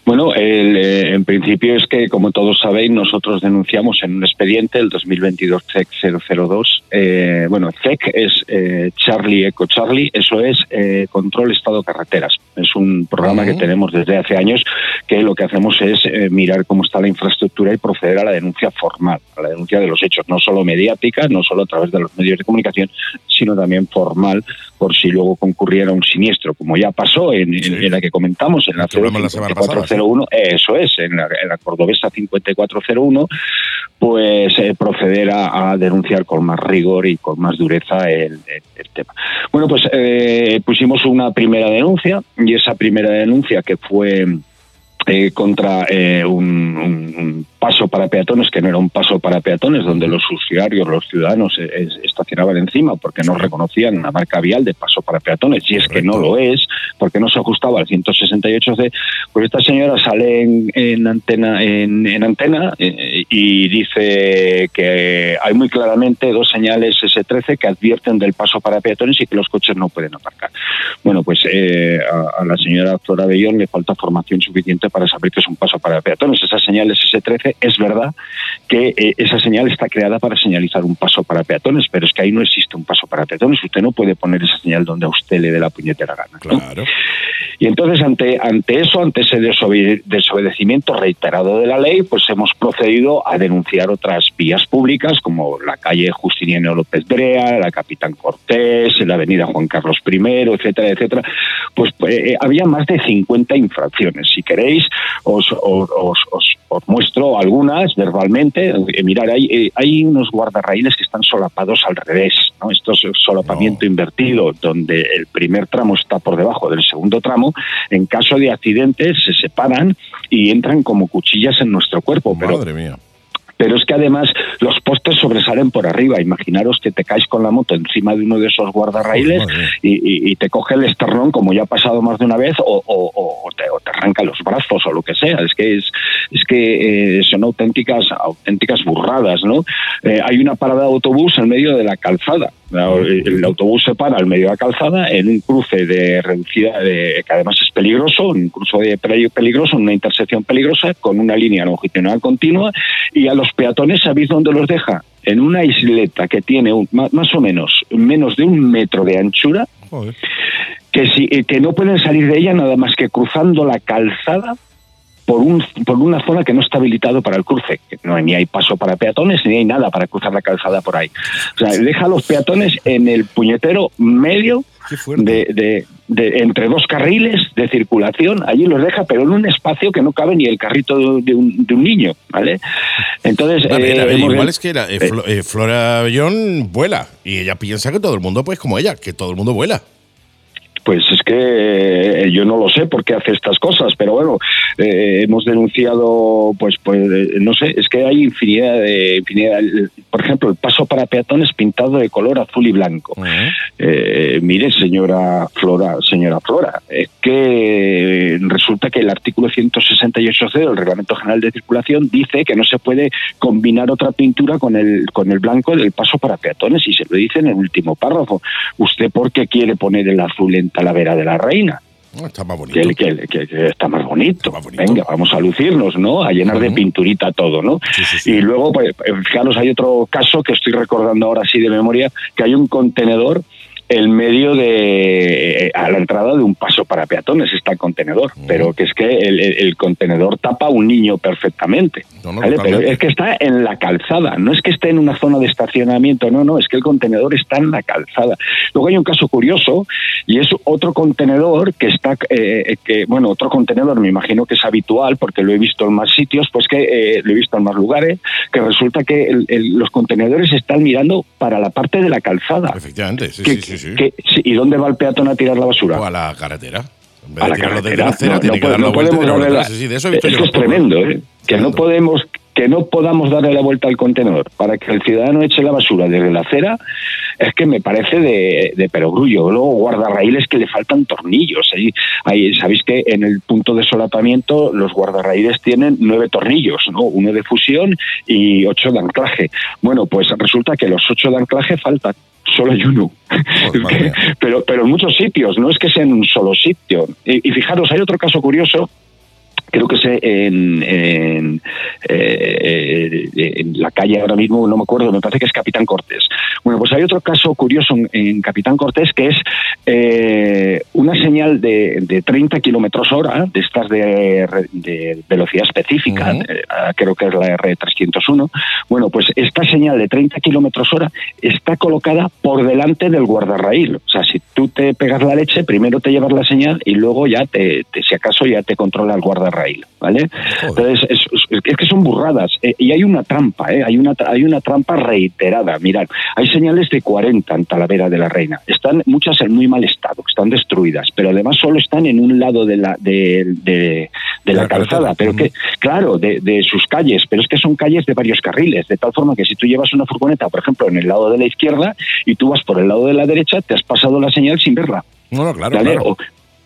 Bueno, eh, en principio es que, como todos sabéis, nosotros denunciamos en un expediente el 2022 CEC 002. Eh, bueno, CEC es eh, Charlie Eco Charlie, eso es eh, Control Estado Carreteras. Es un programa que tenemos desde hace años que lo que hacemos es mirar cómo está la infraestructura y proceder a la denuncia formal, a la denuncia de los hechos, no solo mediática, no solo a través de los medios de comunicación, sino también formal, por si luego concurriera un siniestro, como ya pasó en, la que comentamos, en la, 5401, eso es, en la, en la cordobesa 5401, pues eh, proceder a, denunciar con más rigor y con más dureza el, tema. Bueno, pues eh, pusimos una primera denuncia y esa primera denuncia que fue eh, contra un, paso para peatones, que no era un paso para peatones, donde los usuarios, los ciudadanos eh, estacionaban encima porque no reconocían una marca vial de paso para peatones, y es que no lo es, porque no se ajustaba al 168C, pues esta señora sale en, antena, en, antena eh, y dice que hay muy claramente dos señales S13 que advierten del paso para peatones y que los coches no pueden aparcar. Bueno, pues eh, a, la señora Flora Bellón le falta formación suficiente para saber que es un paso para peatones. Esas señales S13 es verdad que eh, esa señal está creada para señalizar un paso para peatones, pero es que ahí no existe un paso para peatones. Usted no puede poner esa señal donde a usted le dé la puñetera gana. Claro. Y entonces, ante, ante eso, ante ese desobedecimiento reiterado de la ley, pues hemos procedido a denunciar otras vías públicas, como la calle Justiniano López Brea, la Capitán Cortés, la avenida Juan Carlos I, etcétera, etcétera. Pues eh, había más de 50 infracciones. Si queréis, os, os, os muestro algunas verbalmente. Eh, mirar, hay, eh, hay unos guardarraíles que están solapados al revés. ¿no? Esto es solapamiento invertido, donde el primer tramo está por debajo del segundo tramo. En caso de accidentes se separan y entran como cuchillas en nuestro cuerpo. Madre mía pero es que además los postes sobresalen por arriba. Imaginaros que te caes con la moto encima de uno de esos guardarraíles y, te coge el esternón, como ya ha pasado más de una vez, o, te, arranca los brazos o lo que sea. Es que es, es que eh, son auténticas auténticas burradas, ¿no? Eh, hay una parada de autobús en medio de la calzada El autobús se para al medio de la calzada en un cruce de reducida, de, que además es peligroso, un cruce de peligroso, una intersección peligrosa, con una línea longitudinal continua, y a los peatones, ¿sabéis dónde los deja? En una isleta que tiene más o menos menos de un metro de anchura, que, si, eh, que no pueden salir de ella nada más que cruzando la calzada por, un, por una zona que no está habilitado para el cruce. No, ni hay paso para peatones, ni hay nada para cruzar la calzada por ahí. O sea, deja a los peatones en el puñetero medio de, de, entre dos carriles de circulación. Allí los deja, pero en un espacio que no cabe ni el carrito de un, de un niño, ¿vale? Entonces... Eh, igual es que la, eh, eh, Flora Bellón vuela y ella piensa que todo el mundo pues como ella, que todo el mundo vuela. Pues es que eh, yo no lo sé por qué hace estas cosas, pero bueno, eh, hemos denunciado, pues, pues, eh, no sé, es que hay infinidad de, infinidad, por ejemplo, el paso para peatones pintado de color azul y blanco. mire, señora Flora, señora Flora, es que resulta que el artículo 168c del Reglamento General de Circulación dice que no se puede combinar otra pintura con el con el blanco del paso para peatones y se lo dice en el último párrafo. ¿Usted por qué quiere poner el azul en Talavera de la Reina. Está más bonito. Que, está, más bonito. Venga, vamos a lucirnos, ¿no? A llenar de pinturita todo, ¿no? Y luego, pues, fijaros, hay otro caso que estoy recordando ahora sí de memoria, que hay un contenedor el medio de a la entrada de un paso para peatones está el contenedor, pero que es que el, contenedor tapa a un niño perfectamente. Pero es que está en la calzada, no es que esté en una zona de estacionamiento, no, no, es que el contenedor está en la calzada. Luego hay un caso curioso y es otro contenedor que está, eh, que bueno, otro contenedor me imagino que es habitual porque lo he visto en más sitios, pues que eh, lo he visto en más lugares, que resulta que los contenedores están mirando para la parte de la calzada. Efectivamente, sí, sí ¿Y dónde va el peatón a tirar la basura? O a la carretera. A la carretera. no, podemos darle es tremendo, ¿eh? Que no podemos que no podamos darle la vuelta al contenedor para que el ciudadano eche la basura desde la acera es que me parece de, de perogrullo. Luego guardarraíles que le faltan tornillos. Ahí, ahí, Sabéis que en el punto de solapamiento los guardarraíles tienen nueve tornillos, ¿no? uno de fusión y ocho de anclaje. Bueno, pues resulta que los ocho de anclaje faltan solo hay uno. pero, pero en muchos sitios, no es que sea en un solo sitio. Y, y, fijaros, hay otro caso curioso creo que sé en, en, eh, en, la calle ahora mismo, no me acuerdo, me parece que es Capitán Cortés. Bueno, pues hay otro caso curioso en, Capitán Cortés que es eh, señal de, de 30 kilómetros hora, de estas de, de velocidad específica, eh, creo que es la R301. Bueno, pues esta señal de 30 kilómetros hora está colocada por delante del guardarraíl. O sea, si tú te pegas la leche, primero te llevas la señal y luego ya, te, te si acaso, ya te controla el guardarraíl raíl, ¿vale? Entonces, es, que son burradas. Eh, y hay una trampa, ¿eh? Hay una, hay una trampa reiterada. Mirad, hay señales de 40 en Talavera de la Reina. Están muchas en muy mal estado, están destruidas, pero además solo están en un lado de la, de, la, calzada. Pero que, claro, de, de sus calles, pero es que son calles de varios carriles, de tal forma que si tú llevas una furgoneta, por ejemplo, en el lado de la izquierda y tú vas por el lado de la derecha, te has pasado la señal sin verla. No, no, claro. claro.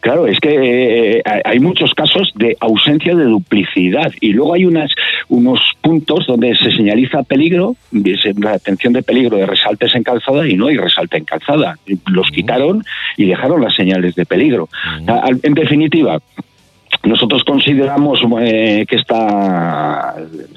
Claro, es que eh, hay muchos casos de ausencia de duplicidad y luego hay unas, unos puntos donde se señaliza peligro, la atención de peligro de resaltes en calzada y no hay resalte en calzada. Los quitaron y dejaron las señales de peligro. En definitiva, nosotros consideramos eh, que esta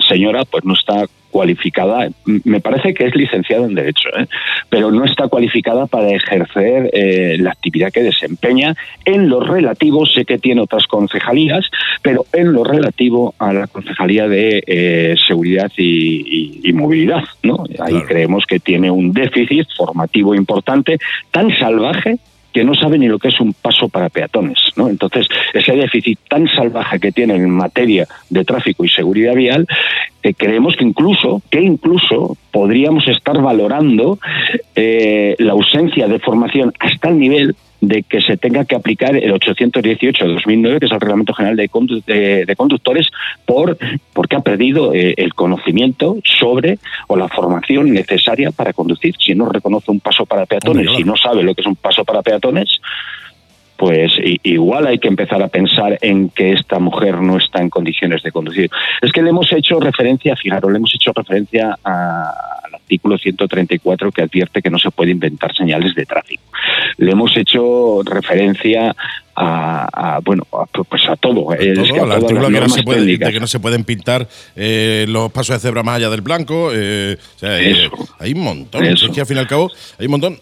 señora pues no está cualificada, me parece que es licenciada en Derecho, ¿eh? pero no está cualificada para ejercer eh, la actividad que desempeña en lo relativo, sé que tiene otras concejalías, pero en lo relativo a la concejalía de eh, seguridad y, movilidad. ¿no? Ahí creemos que tiene un déficit formativo importante, tan salvaje que no sabe ni lo que es un paso para peatones. ¿no? Entonces, ese déficit tan salvaje que tiene en materia de tráfico y seguridad vial, eh, creemos que incluso, que incluso podríamos estar valorando eh, la ausencia de formación hasta el nivel de que se tenga que aplicar el 818 de 2009, que es el Reglamento General de, Conductores, por porque ha perdido eh, el conocimiento sobre o la formación necesaria para conducir. Si no reconoce un paso para peatones, si no sabe lo que es un paso para peatones, pues igual hay que empezar a pensar en que esta mujer no está en condiciones de conducir. Es que le hemos hecho referencia, fijaros, le hemos hecho referencia al artículo 134 que advierte que no se puede inventar señales de tráfico. Le hemos hecho referencia a, bueno pues a todo, el artículo que no, se puede, de que no se pueden pintar eh, los pasos de cebra más allá del blanco eh, eh, hay un montón es que al fin y al cabo hay un montón.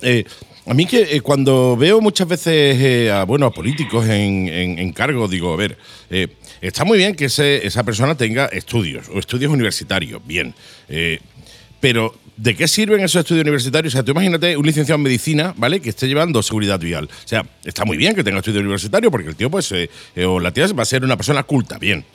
A mí que eh, cuando veo muchas veces eh, a, bueno, a políticos en, en, cargo, digo, a ver, eh, está muy bien que esa persona tenga estudios o estudios universitarios, bien, pero ¿de qué sirven esos estudios universitarios? O sea, tú imagínate un licenciado en medicina, ¿vale? Que esté llevando seguridad vial. O sea, está muy bien que tenga estudios universitarios porque el tío, pues, o la tía va a ser una persona culta, bien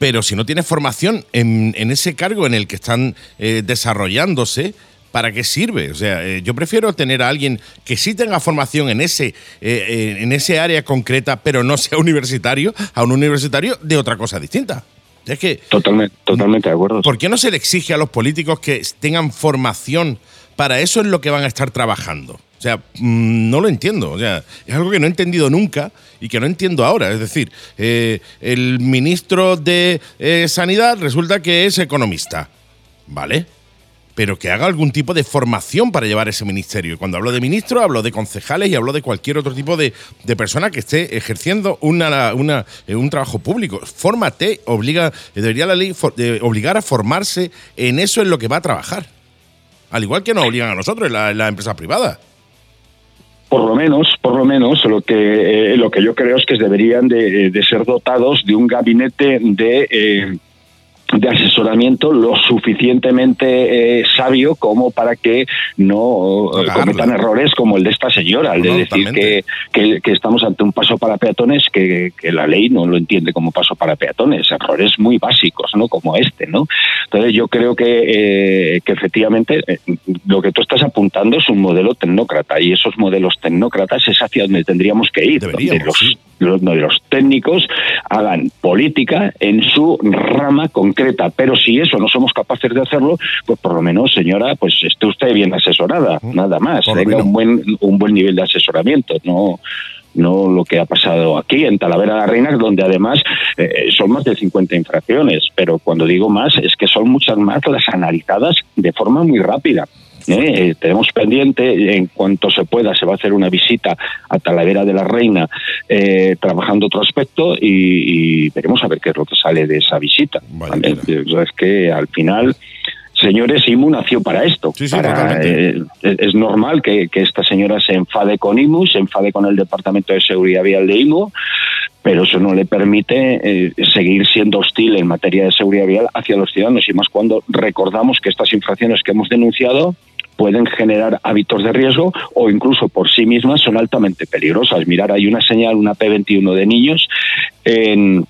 pero si no tiene formación en, ese cargo en el que están desarrollándose, ¿para qué sirve? O sea, eh, yo prefiero tener a alguien que sí tenga formación en ese, eh, eh, en ese área concreta, pero no sea universitario, a un universitario de otra cosa distinta. Es que. Totalmente, totalmente de acuerdo. ¿Por qué no se le exige a los políticos que tengan formación para eso es lo que van a estar trabajando? O sea, mm, no lo entiendo. O sea, es algo que no he entendido nunca y que no entiendo ahora. Es decir, el ministro de Sanidad resulta que es economista. ¿Vale? Pero que haga algún tipo de formación para llevar ese ministerio. Y cuando hablo de ministro, hablo de concejales y hablo de cualquier otro tipo de, persona que esté ejerciendo una, una, eh, un trabajo público. Fórmate, obliga, debería la ley obligar a formarse en eso en lo que va a trabajar. Al igual que nos obligan a nosotros en la, empresa privada. Por lo menos, por lo menos, lo que, eh, lo que yo creo es que deberían de, ser dotados de un gabinete de eh, de asesoramiento lo suficientemente eh, sabio como para que no eh, cometan errores como el de esta señora, el de decir que, que, estamos ante un paso para peatones que, que, la ley no lo entiende como paso para peatones, errores muy básicos, ¿no? Como este, ¿no? Entonces yo creo que, eh, que efectivamente lo que tú estás apuntando es un modelo tecnócrata y esos modelos tecnócratas es hacia donde tendríamos que ir, donde los, los, los técnicos hagan política en su rama concreta. Pero si eso no somos capaces de hacerlo, pues por lo menos, señora, pues esté usted bien asesorada, nada más, tenga un buen, un buen nivel de asesoramiento, no no lo que ha pasado aquí en Talavera de la Reina, donde además eh, son más de 50 infracciones, pero cuando digo más es que son muchas más las analizadas de forma muy rápida. ¿Eh? tenemos pendiente, en cuanto se pueda, se va a hacer una visita a Talavera de la Reina eh, trabajando otro aspecto y, veremos a ver qué es lo que sale de esa visita. es que al final señores, IMU nació para esto. Eh, es normal que, esta señora se enfade con IMU, se enfade con el Departamento de Seguridad Vial de IMU, pero eso no le permite seguir siendo hostil en materia de seguridad vial hacia los ciudadanos y más cuando recordamos que estas infracciones que hemos denunciado pueden generar hábitos de riesgo o incluso por sí mismas son altamente peligrosas. Mirar, hay una señal, una P21 de niños en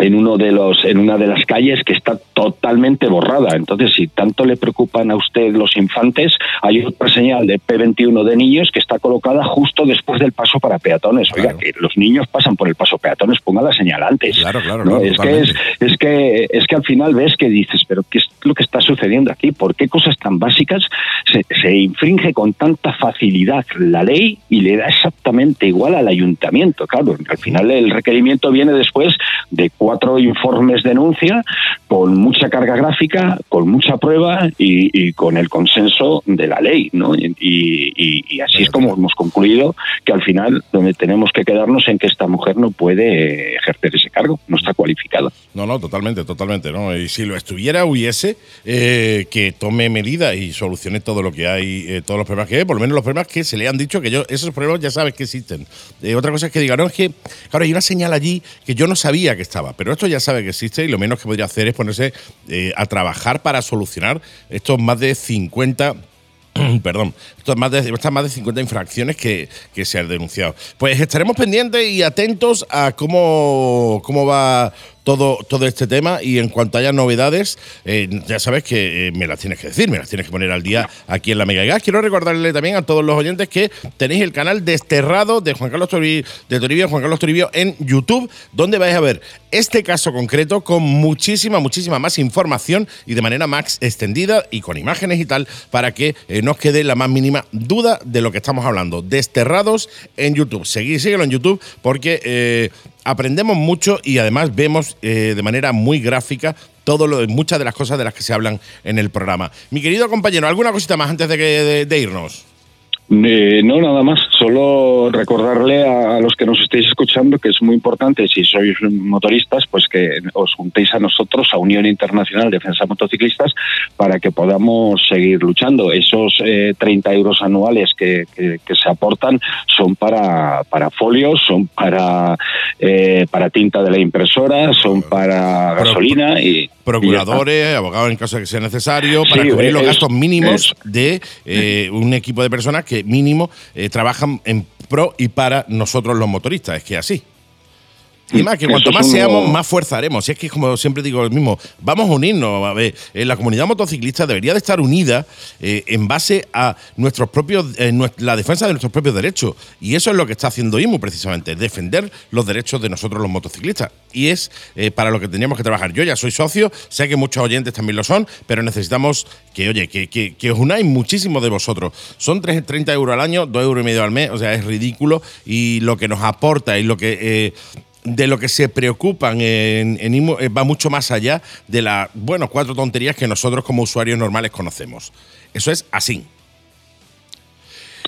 en uno de los en una de las calles que está totalmente borrada. Entonces, si tanto le preocupan a usted los infantes, hay otra señal de P21 de niños que está colocada justo después del paso para peatones. Oiga, que los niños pasan por el paso peatones, ponga la señal antes. Claro, claro, es que es, que es que al final ves que dices, pero ¿qué es lo que está sucediendo aquí? ¿Por qué cosas tan básicas se, se infringe con tanta facilidad la ley y le da exactamente igual al ayuntamiento? Claro, al final el requerimiento viene después de cuatro informes de denuncia con mucha carga gráfica, con mucha prueba y, con el consenso de la ley, ¿no? Y, así es como hemos concluido que al final donde tenemos que quedarnos en que esta mujer no puede ejercer ese cargo, no está cualificada. No, no, totalmente, totalmente, ¿no? Y si lo estuviera, hubiese eh, que tome medidas y solucione todo lo que hay, eh, todos los problemas que hay, por lo menos los problemas que se le han dicho que yo, esos problemas ya sabes que existen. Eh, otra cosa es que digan, no, es que, claro, hay una señal allí que yo no sabía que estaba, pero esto ya sabe que existe y lo menos que podría hacer es ponerse eh, a trabajar para solucionar estos más de 50 perdón, más, de, estas más de 50 infracciones que, que, se han denunciado. Pues estaremos pendientes y atentos a cómo, cómo va todo, todo este tema y en cuanto haya novedades, eh, ya sabes que eh, me las tienes que decir, me las tienes que poner al día aquí en la Mega Gas. Quiero recordarle también a todos los oyentes que tenéis el canal Desterrado de Juan Carlos Toribio, de Toribio, Juan Carlos Toribio en YouTube, donde vais a ver este caso concreto con muchísima, muchísima más información y de manera más extendida y con imágenes y tal, para que eh, no os quede la más mínima duda de lo que estamos hablando. Desterrados en YouTube. Seguí, síguelo en YouTube porque eh, aprendemos mucho y además vemos eh, de manera muy gráfica todo lo, muchas de las cosas de las que se hablan en el programa. Mi querido compañero, ¿alguna cosita más antes de, que, de irnos? Eh, no, nada más. Solo recordarle a, a los que nos estéis escuchando que es muy importante, si sois motoristas, pues que os juntéis a nosotros, a Unión Internacional Defensa de Motociclistas, para que podamos seguir luchando. Esos eh, 30 euros anuales que, que- que se aportan son para, para folios, son para, eh, para tinta de la impresora, son para gasolina y... Procuradores, abogados en caso de que sea necesario, para Sí, cubrir los gastos mínimos es- de eh, un equipo de personas que mínimo eh, trabajan en pro y para nosotros los motoristas. Es que así. Y más, que cuanto más seamos, más fuerza haremos. Y es que, como siempre digo lo mismo, vamos a unirnos. A ver, eh, la comunidad motociclista debería de estar unida eh, en base a nuestros propios, eh, la defensa de nuestros propios derechos. Y eso es lo que está haciendo IMU, precisamente, defender los derechos de nosotros los motociclistas. Y es eh, para lo que teníamos que trabajar. Yo ya soy socio, sé que muchos oyentes también lo son, pero necesitamos que, oye, que, que, que os unáis muchísimo de vosotros. Son tres- 30 euros al año, 2 euros y medio al mes, o sea, es ridículo. Y lo que nos aporta y lo que... de lo que se preocupan en, en eh, va mucho más allá de las, bueno, cuatro tonterías que nosotros como usuarios normales conocemos. Eso es así.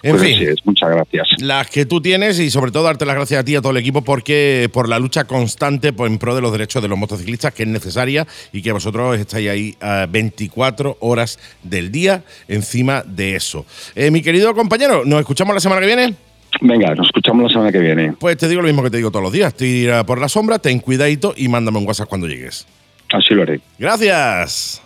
En Pues fin, así es. Muchas gracias. las que tú tienes y sobre todo darte las gracias a ti y a todo el equipo porque por la lucha constante en pro de los derechos de los motociclistas que es necesaria y que vosotros estáis ahí a 24 horas del día encima de eso. Eh, mi querido compañero, ¿nos escuchamos la semana que viene? Venga, nos escuchamos la semana que viene. Pues te digo lo mismo que te digo todos los días. Tira por la sombra, ten cuidadito y mándame un WhatsApp cuando llegues. Así lo haré. Gracias.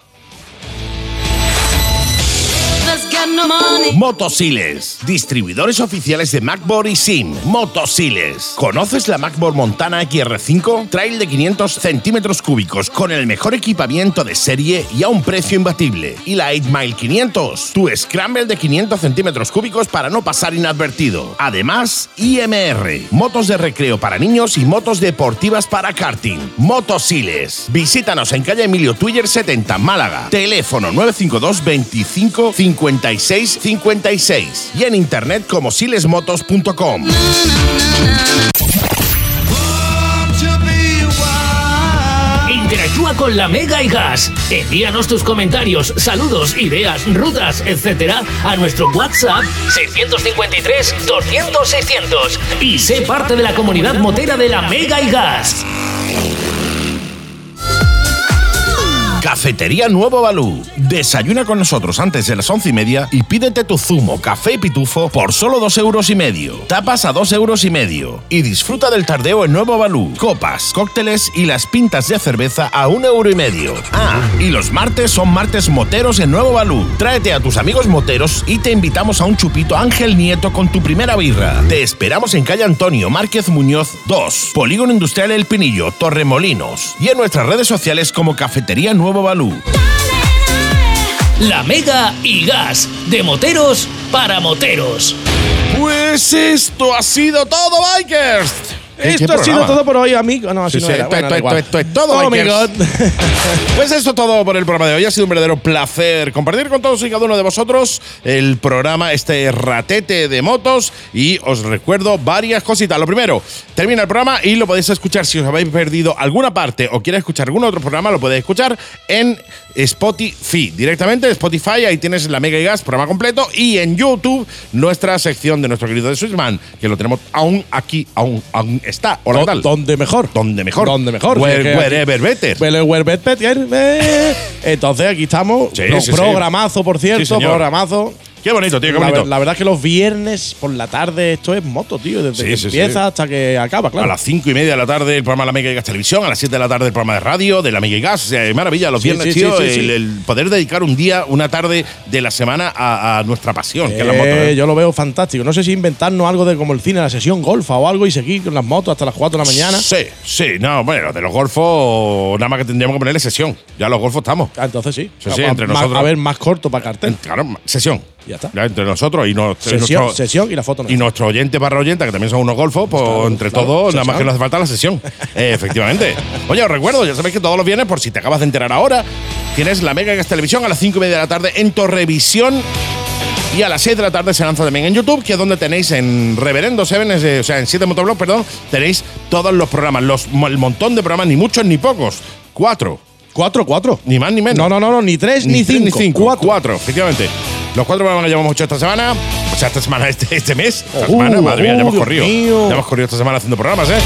Motosiles, distribuidores oficiales de MacBoard y SIM. Motosiles. ¿Conoces la MacBoard Montana XR5? Trail de 500 centímetros cúbicos con el mejor equipamiento de serie y a un precio imbatible. Y la 8 Mile 500, tu Scramble de 500 centímetros cúbicos para no pasar inadvertido. Además, IMR, motos de recreo para niños y motos deportivas para karting. Motosiles. Visítanos en calle Emilio Twitter 70, Málaga. Teléfono 952 25 56 56 y en internet como silesmotos.com. Interactúa con la Mega y Gas. Envíanos tus comentarios, saludos, ideas, rutas, etcétera a nuestro WhatsApp 653 200 600 y sé parte de la comunidad motera de la Mega y Gas. Cafetería Nuevo Balú. Desayuna con nosotros antes de las once y media y pídete tu zumo, café y pitufo por solo dos euros y medio. Tapas a dos euros y medio. Y disfruta del tardeo en Nuevo Balú. Copas, cócteles y las pintas de cerveza a un euro y medio. Ah, y los martes son martes moteros en Nuevo Balú. Tráete a tus amigos moteros y te invitamos a un chupito Ángel Nieto con tu primera birra. Te esperamos en calle Antonio Márquez Muñoz 2, Polígono Industrial El Pinillo, Torremolinos. Y en nuestras redes sociales como Cafetería Nuevo Balú. La Mega y Gas. De moteros para moteros. Pues esto ha sido todo, Bikers. ¿Qué- Esto ha sido todo por hoy, amigo. No, así Sí, no sí, era. esto- Bueno, esto- da igual. esto- esto es todo, Oh my Bikers. God. Pues esto es todo por el programa de hoy. Ha sido un verdadero placer compartir con todos y cada uno de vosotros el programa, este ratete de motos. Y os recuerdo varias cositas. Lo primero, termina el programa y lo podéis escuchar. Si os habéis perdido alguna parte o quieres escuchar algún otro programa, lo podéis escuchar en Spotify. Directamente en Spotify, ahí tienes la Mega y Gas, programa completo. Y en YouTube, nuestra sección de nuestro querido The Swissman, que lo tenemos aún aquí, aún, aún está. Hola, ¿qué tal? Donde mejor. Donde mejor. Donde mejor. Where- Sí, es que aquí- wherever better. Where- better, eh. Entonces aquí estamos. Sí, Pro- sí, programazo, por cierto. Programazo. Qué bonito, tío, qué La, bonito. ver- la verdad es que los viernes por la tarde esto es moto, tío. Desde Sí, que sí, sí. empieza hasta que acaba, claro. A las cinco y media de la tarde el programa de la Mega y Gas Televisión, a las 7 de la tarde el programa de radio de la Mega y Gas. Es maravilla, los viernes, tío, el, poder dedicar un día, una tarde de la semana a, a nuestra pasión, que es la Eh, moto. ¿eh? Yo lo veo fantástico. No sé si inventarnos algo de como el cine, la sesión golfa o algo y seguir con las motos hasta las 4 de la mañana. Sí, sí, no, bueno, de los golfos, nada más que tendríamos que ponerle sesión. Ya los golfos estamos. Ah, entonces sí. Sí, sí, a, entre nosotros. a ver, más corto para cartel. Claro, sesión. Ya está. entre nosotros y, y Sesión, nuestro, sesión y la foto y nuestro oyente barra oyenta, que también son unos golfos, pues Claro, entre claro, todos, nada más que nos hace falta la sesión. Eh, efectivamente. Oye, os recuerdo, ya sabéis que todos los viernes, por si te acabas de enterar ahora, tienes la Mega Gas Televisión a las 5 y media de la tarde en Torrevisión Y a las 6 de la tarde se lanza también en YouTube, que es donde tenéis en Reverendo Seven, o sea, en 7 Motoblog, perdón, tenéis todos los programas, los, el montón de programas, ni muchos ni pocos. Cuatro. Cuatro, cuatro. Ni más ni menos. No, no, no, no, ni tres ni, tres cinco. ni cinco. Cuatro. Cuatro, efectivamente. Los cuatro programas que llevamos hecho esta semana, o sea, esta semana, este, este mes, esta Oh, semana, madre mía, ya hemos Dios corrido. mío. Ya hemos corrido esta semana haciendo programas, ¿eh?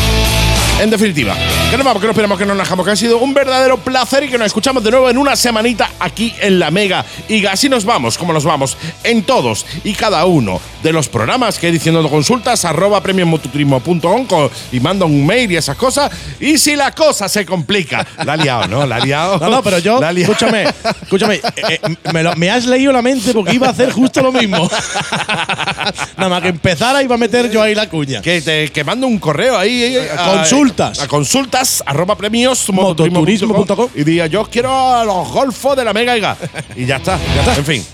En definitiva, que nos vamos, que no esperamos que nos najamos, que ha sido un verdadero placer y que nos escuchamos de nuevo en una semanita aquí en la Mega. Y así nos vamos, como nos vamos, en todos y cada uno de los programas que he diciendo consultas, arroba premiummototurismo.com co- y manda un mail y esas cosas. Y si la cosa se complica, la ha liado, ¿no? La ha liado. No, no, pero yo, La escúchame, escúchame, eh, eh, me, lo- me has leído la mente porque iba a hacer justo lo mismo. Nada más que empezara iba a meter yo ahí la cuña. Que te que mando un correo ahí. eh, a- Consultas. A, consultas, arroba premios, Mototurismo.com. Y diga, yo quiero los golfos de la Mega Iga. Y ya está, ya está. En fin.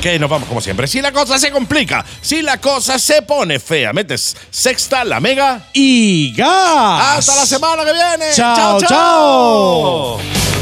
Que nos vamos como siempre. Si la cosa se complica, si la cosa se pone fea, metes sexta, la Mega. Y gas. Hasta la semana que viene. Chao, chao.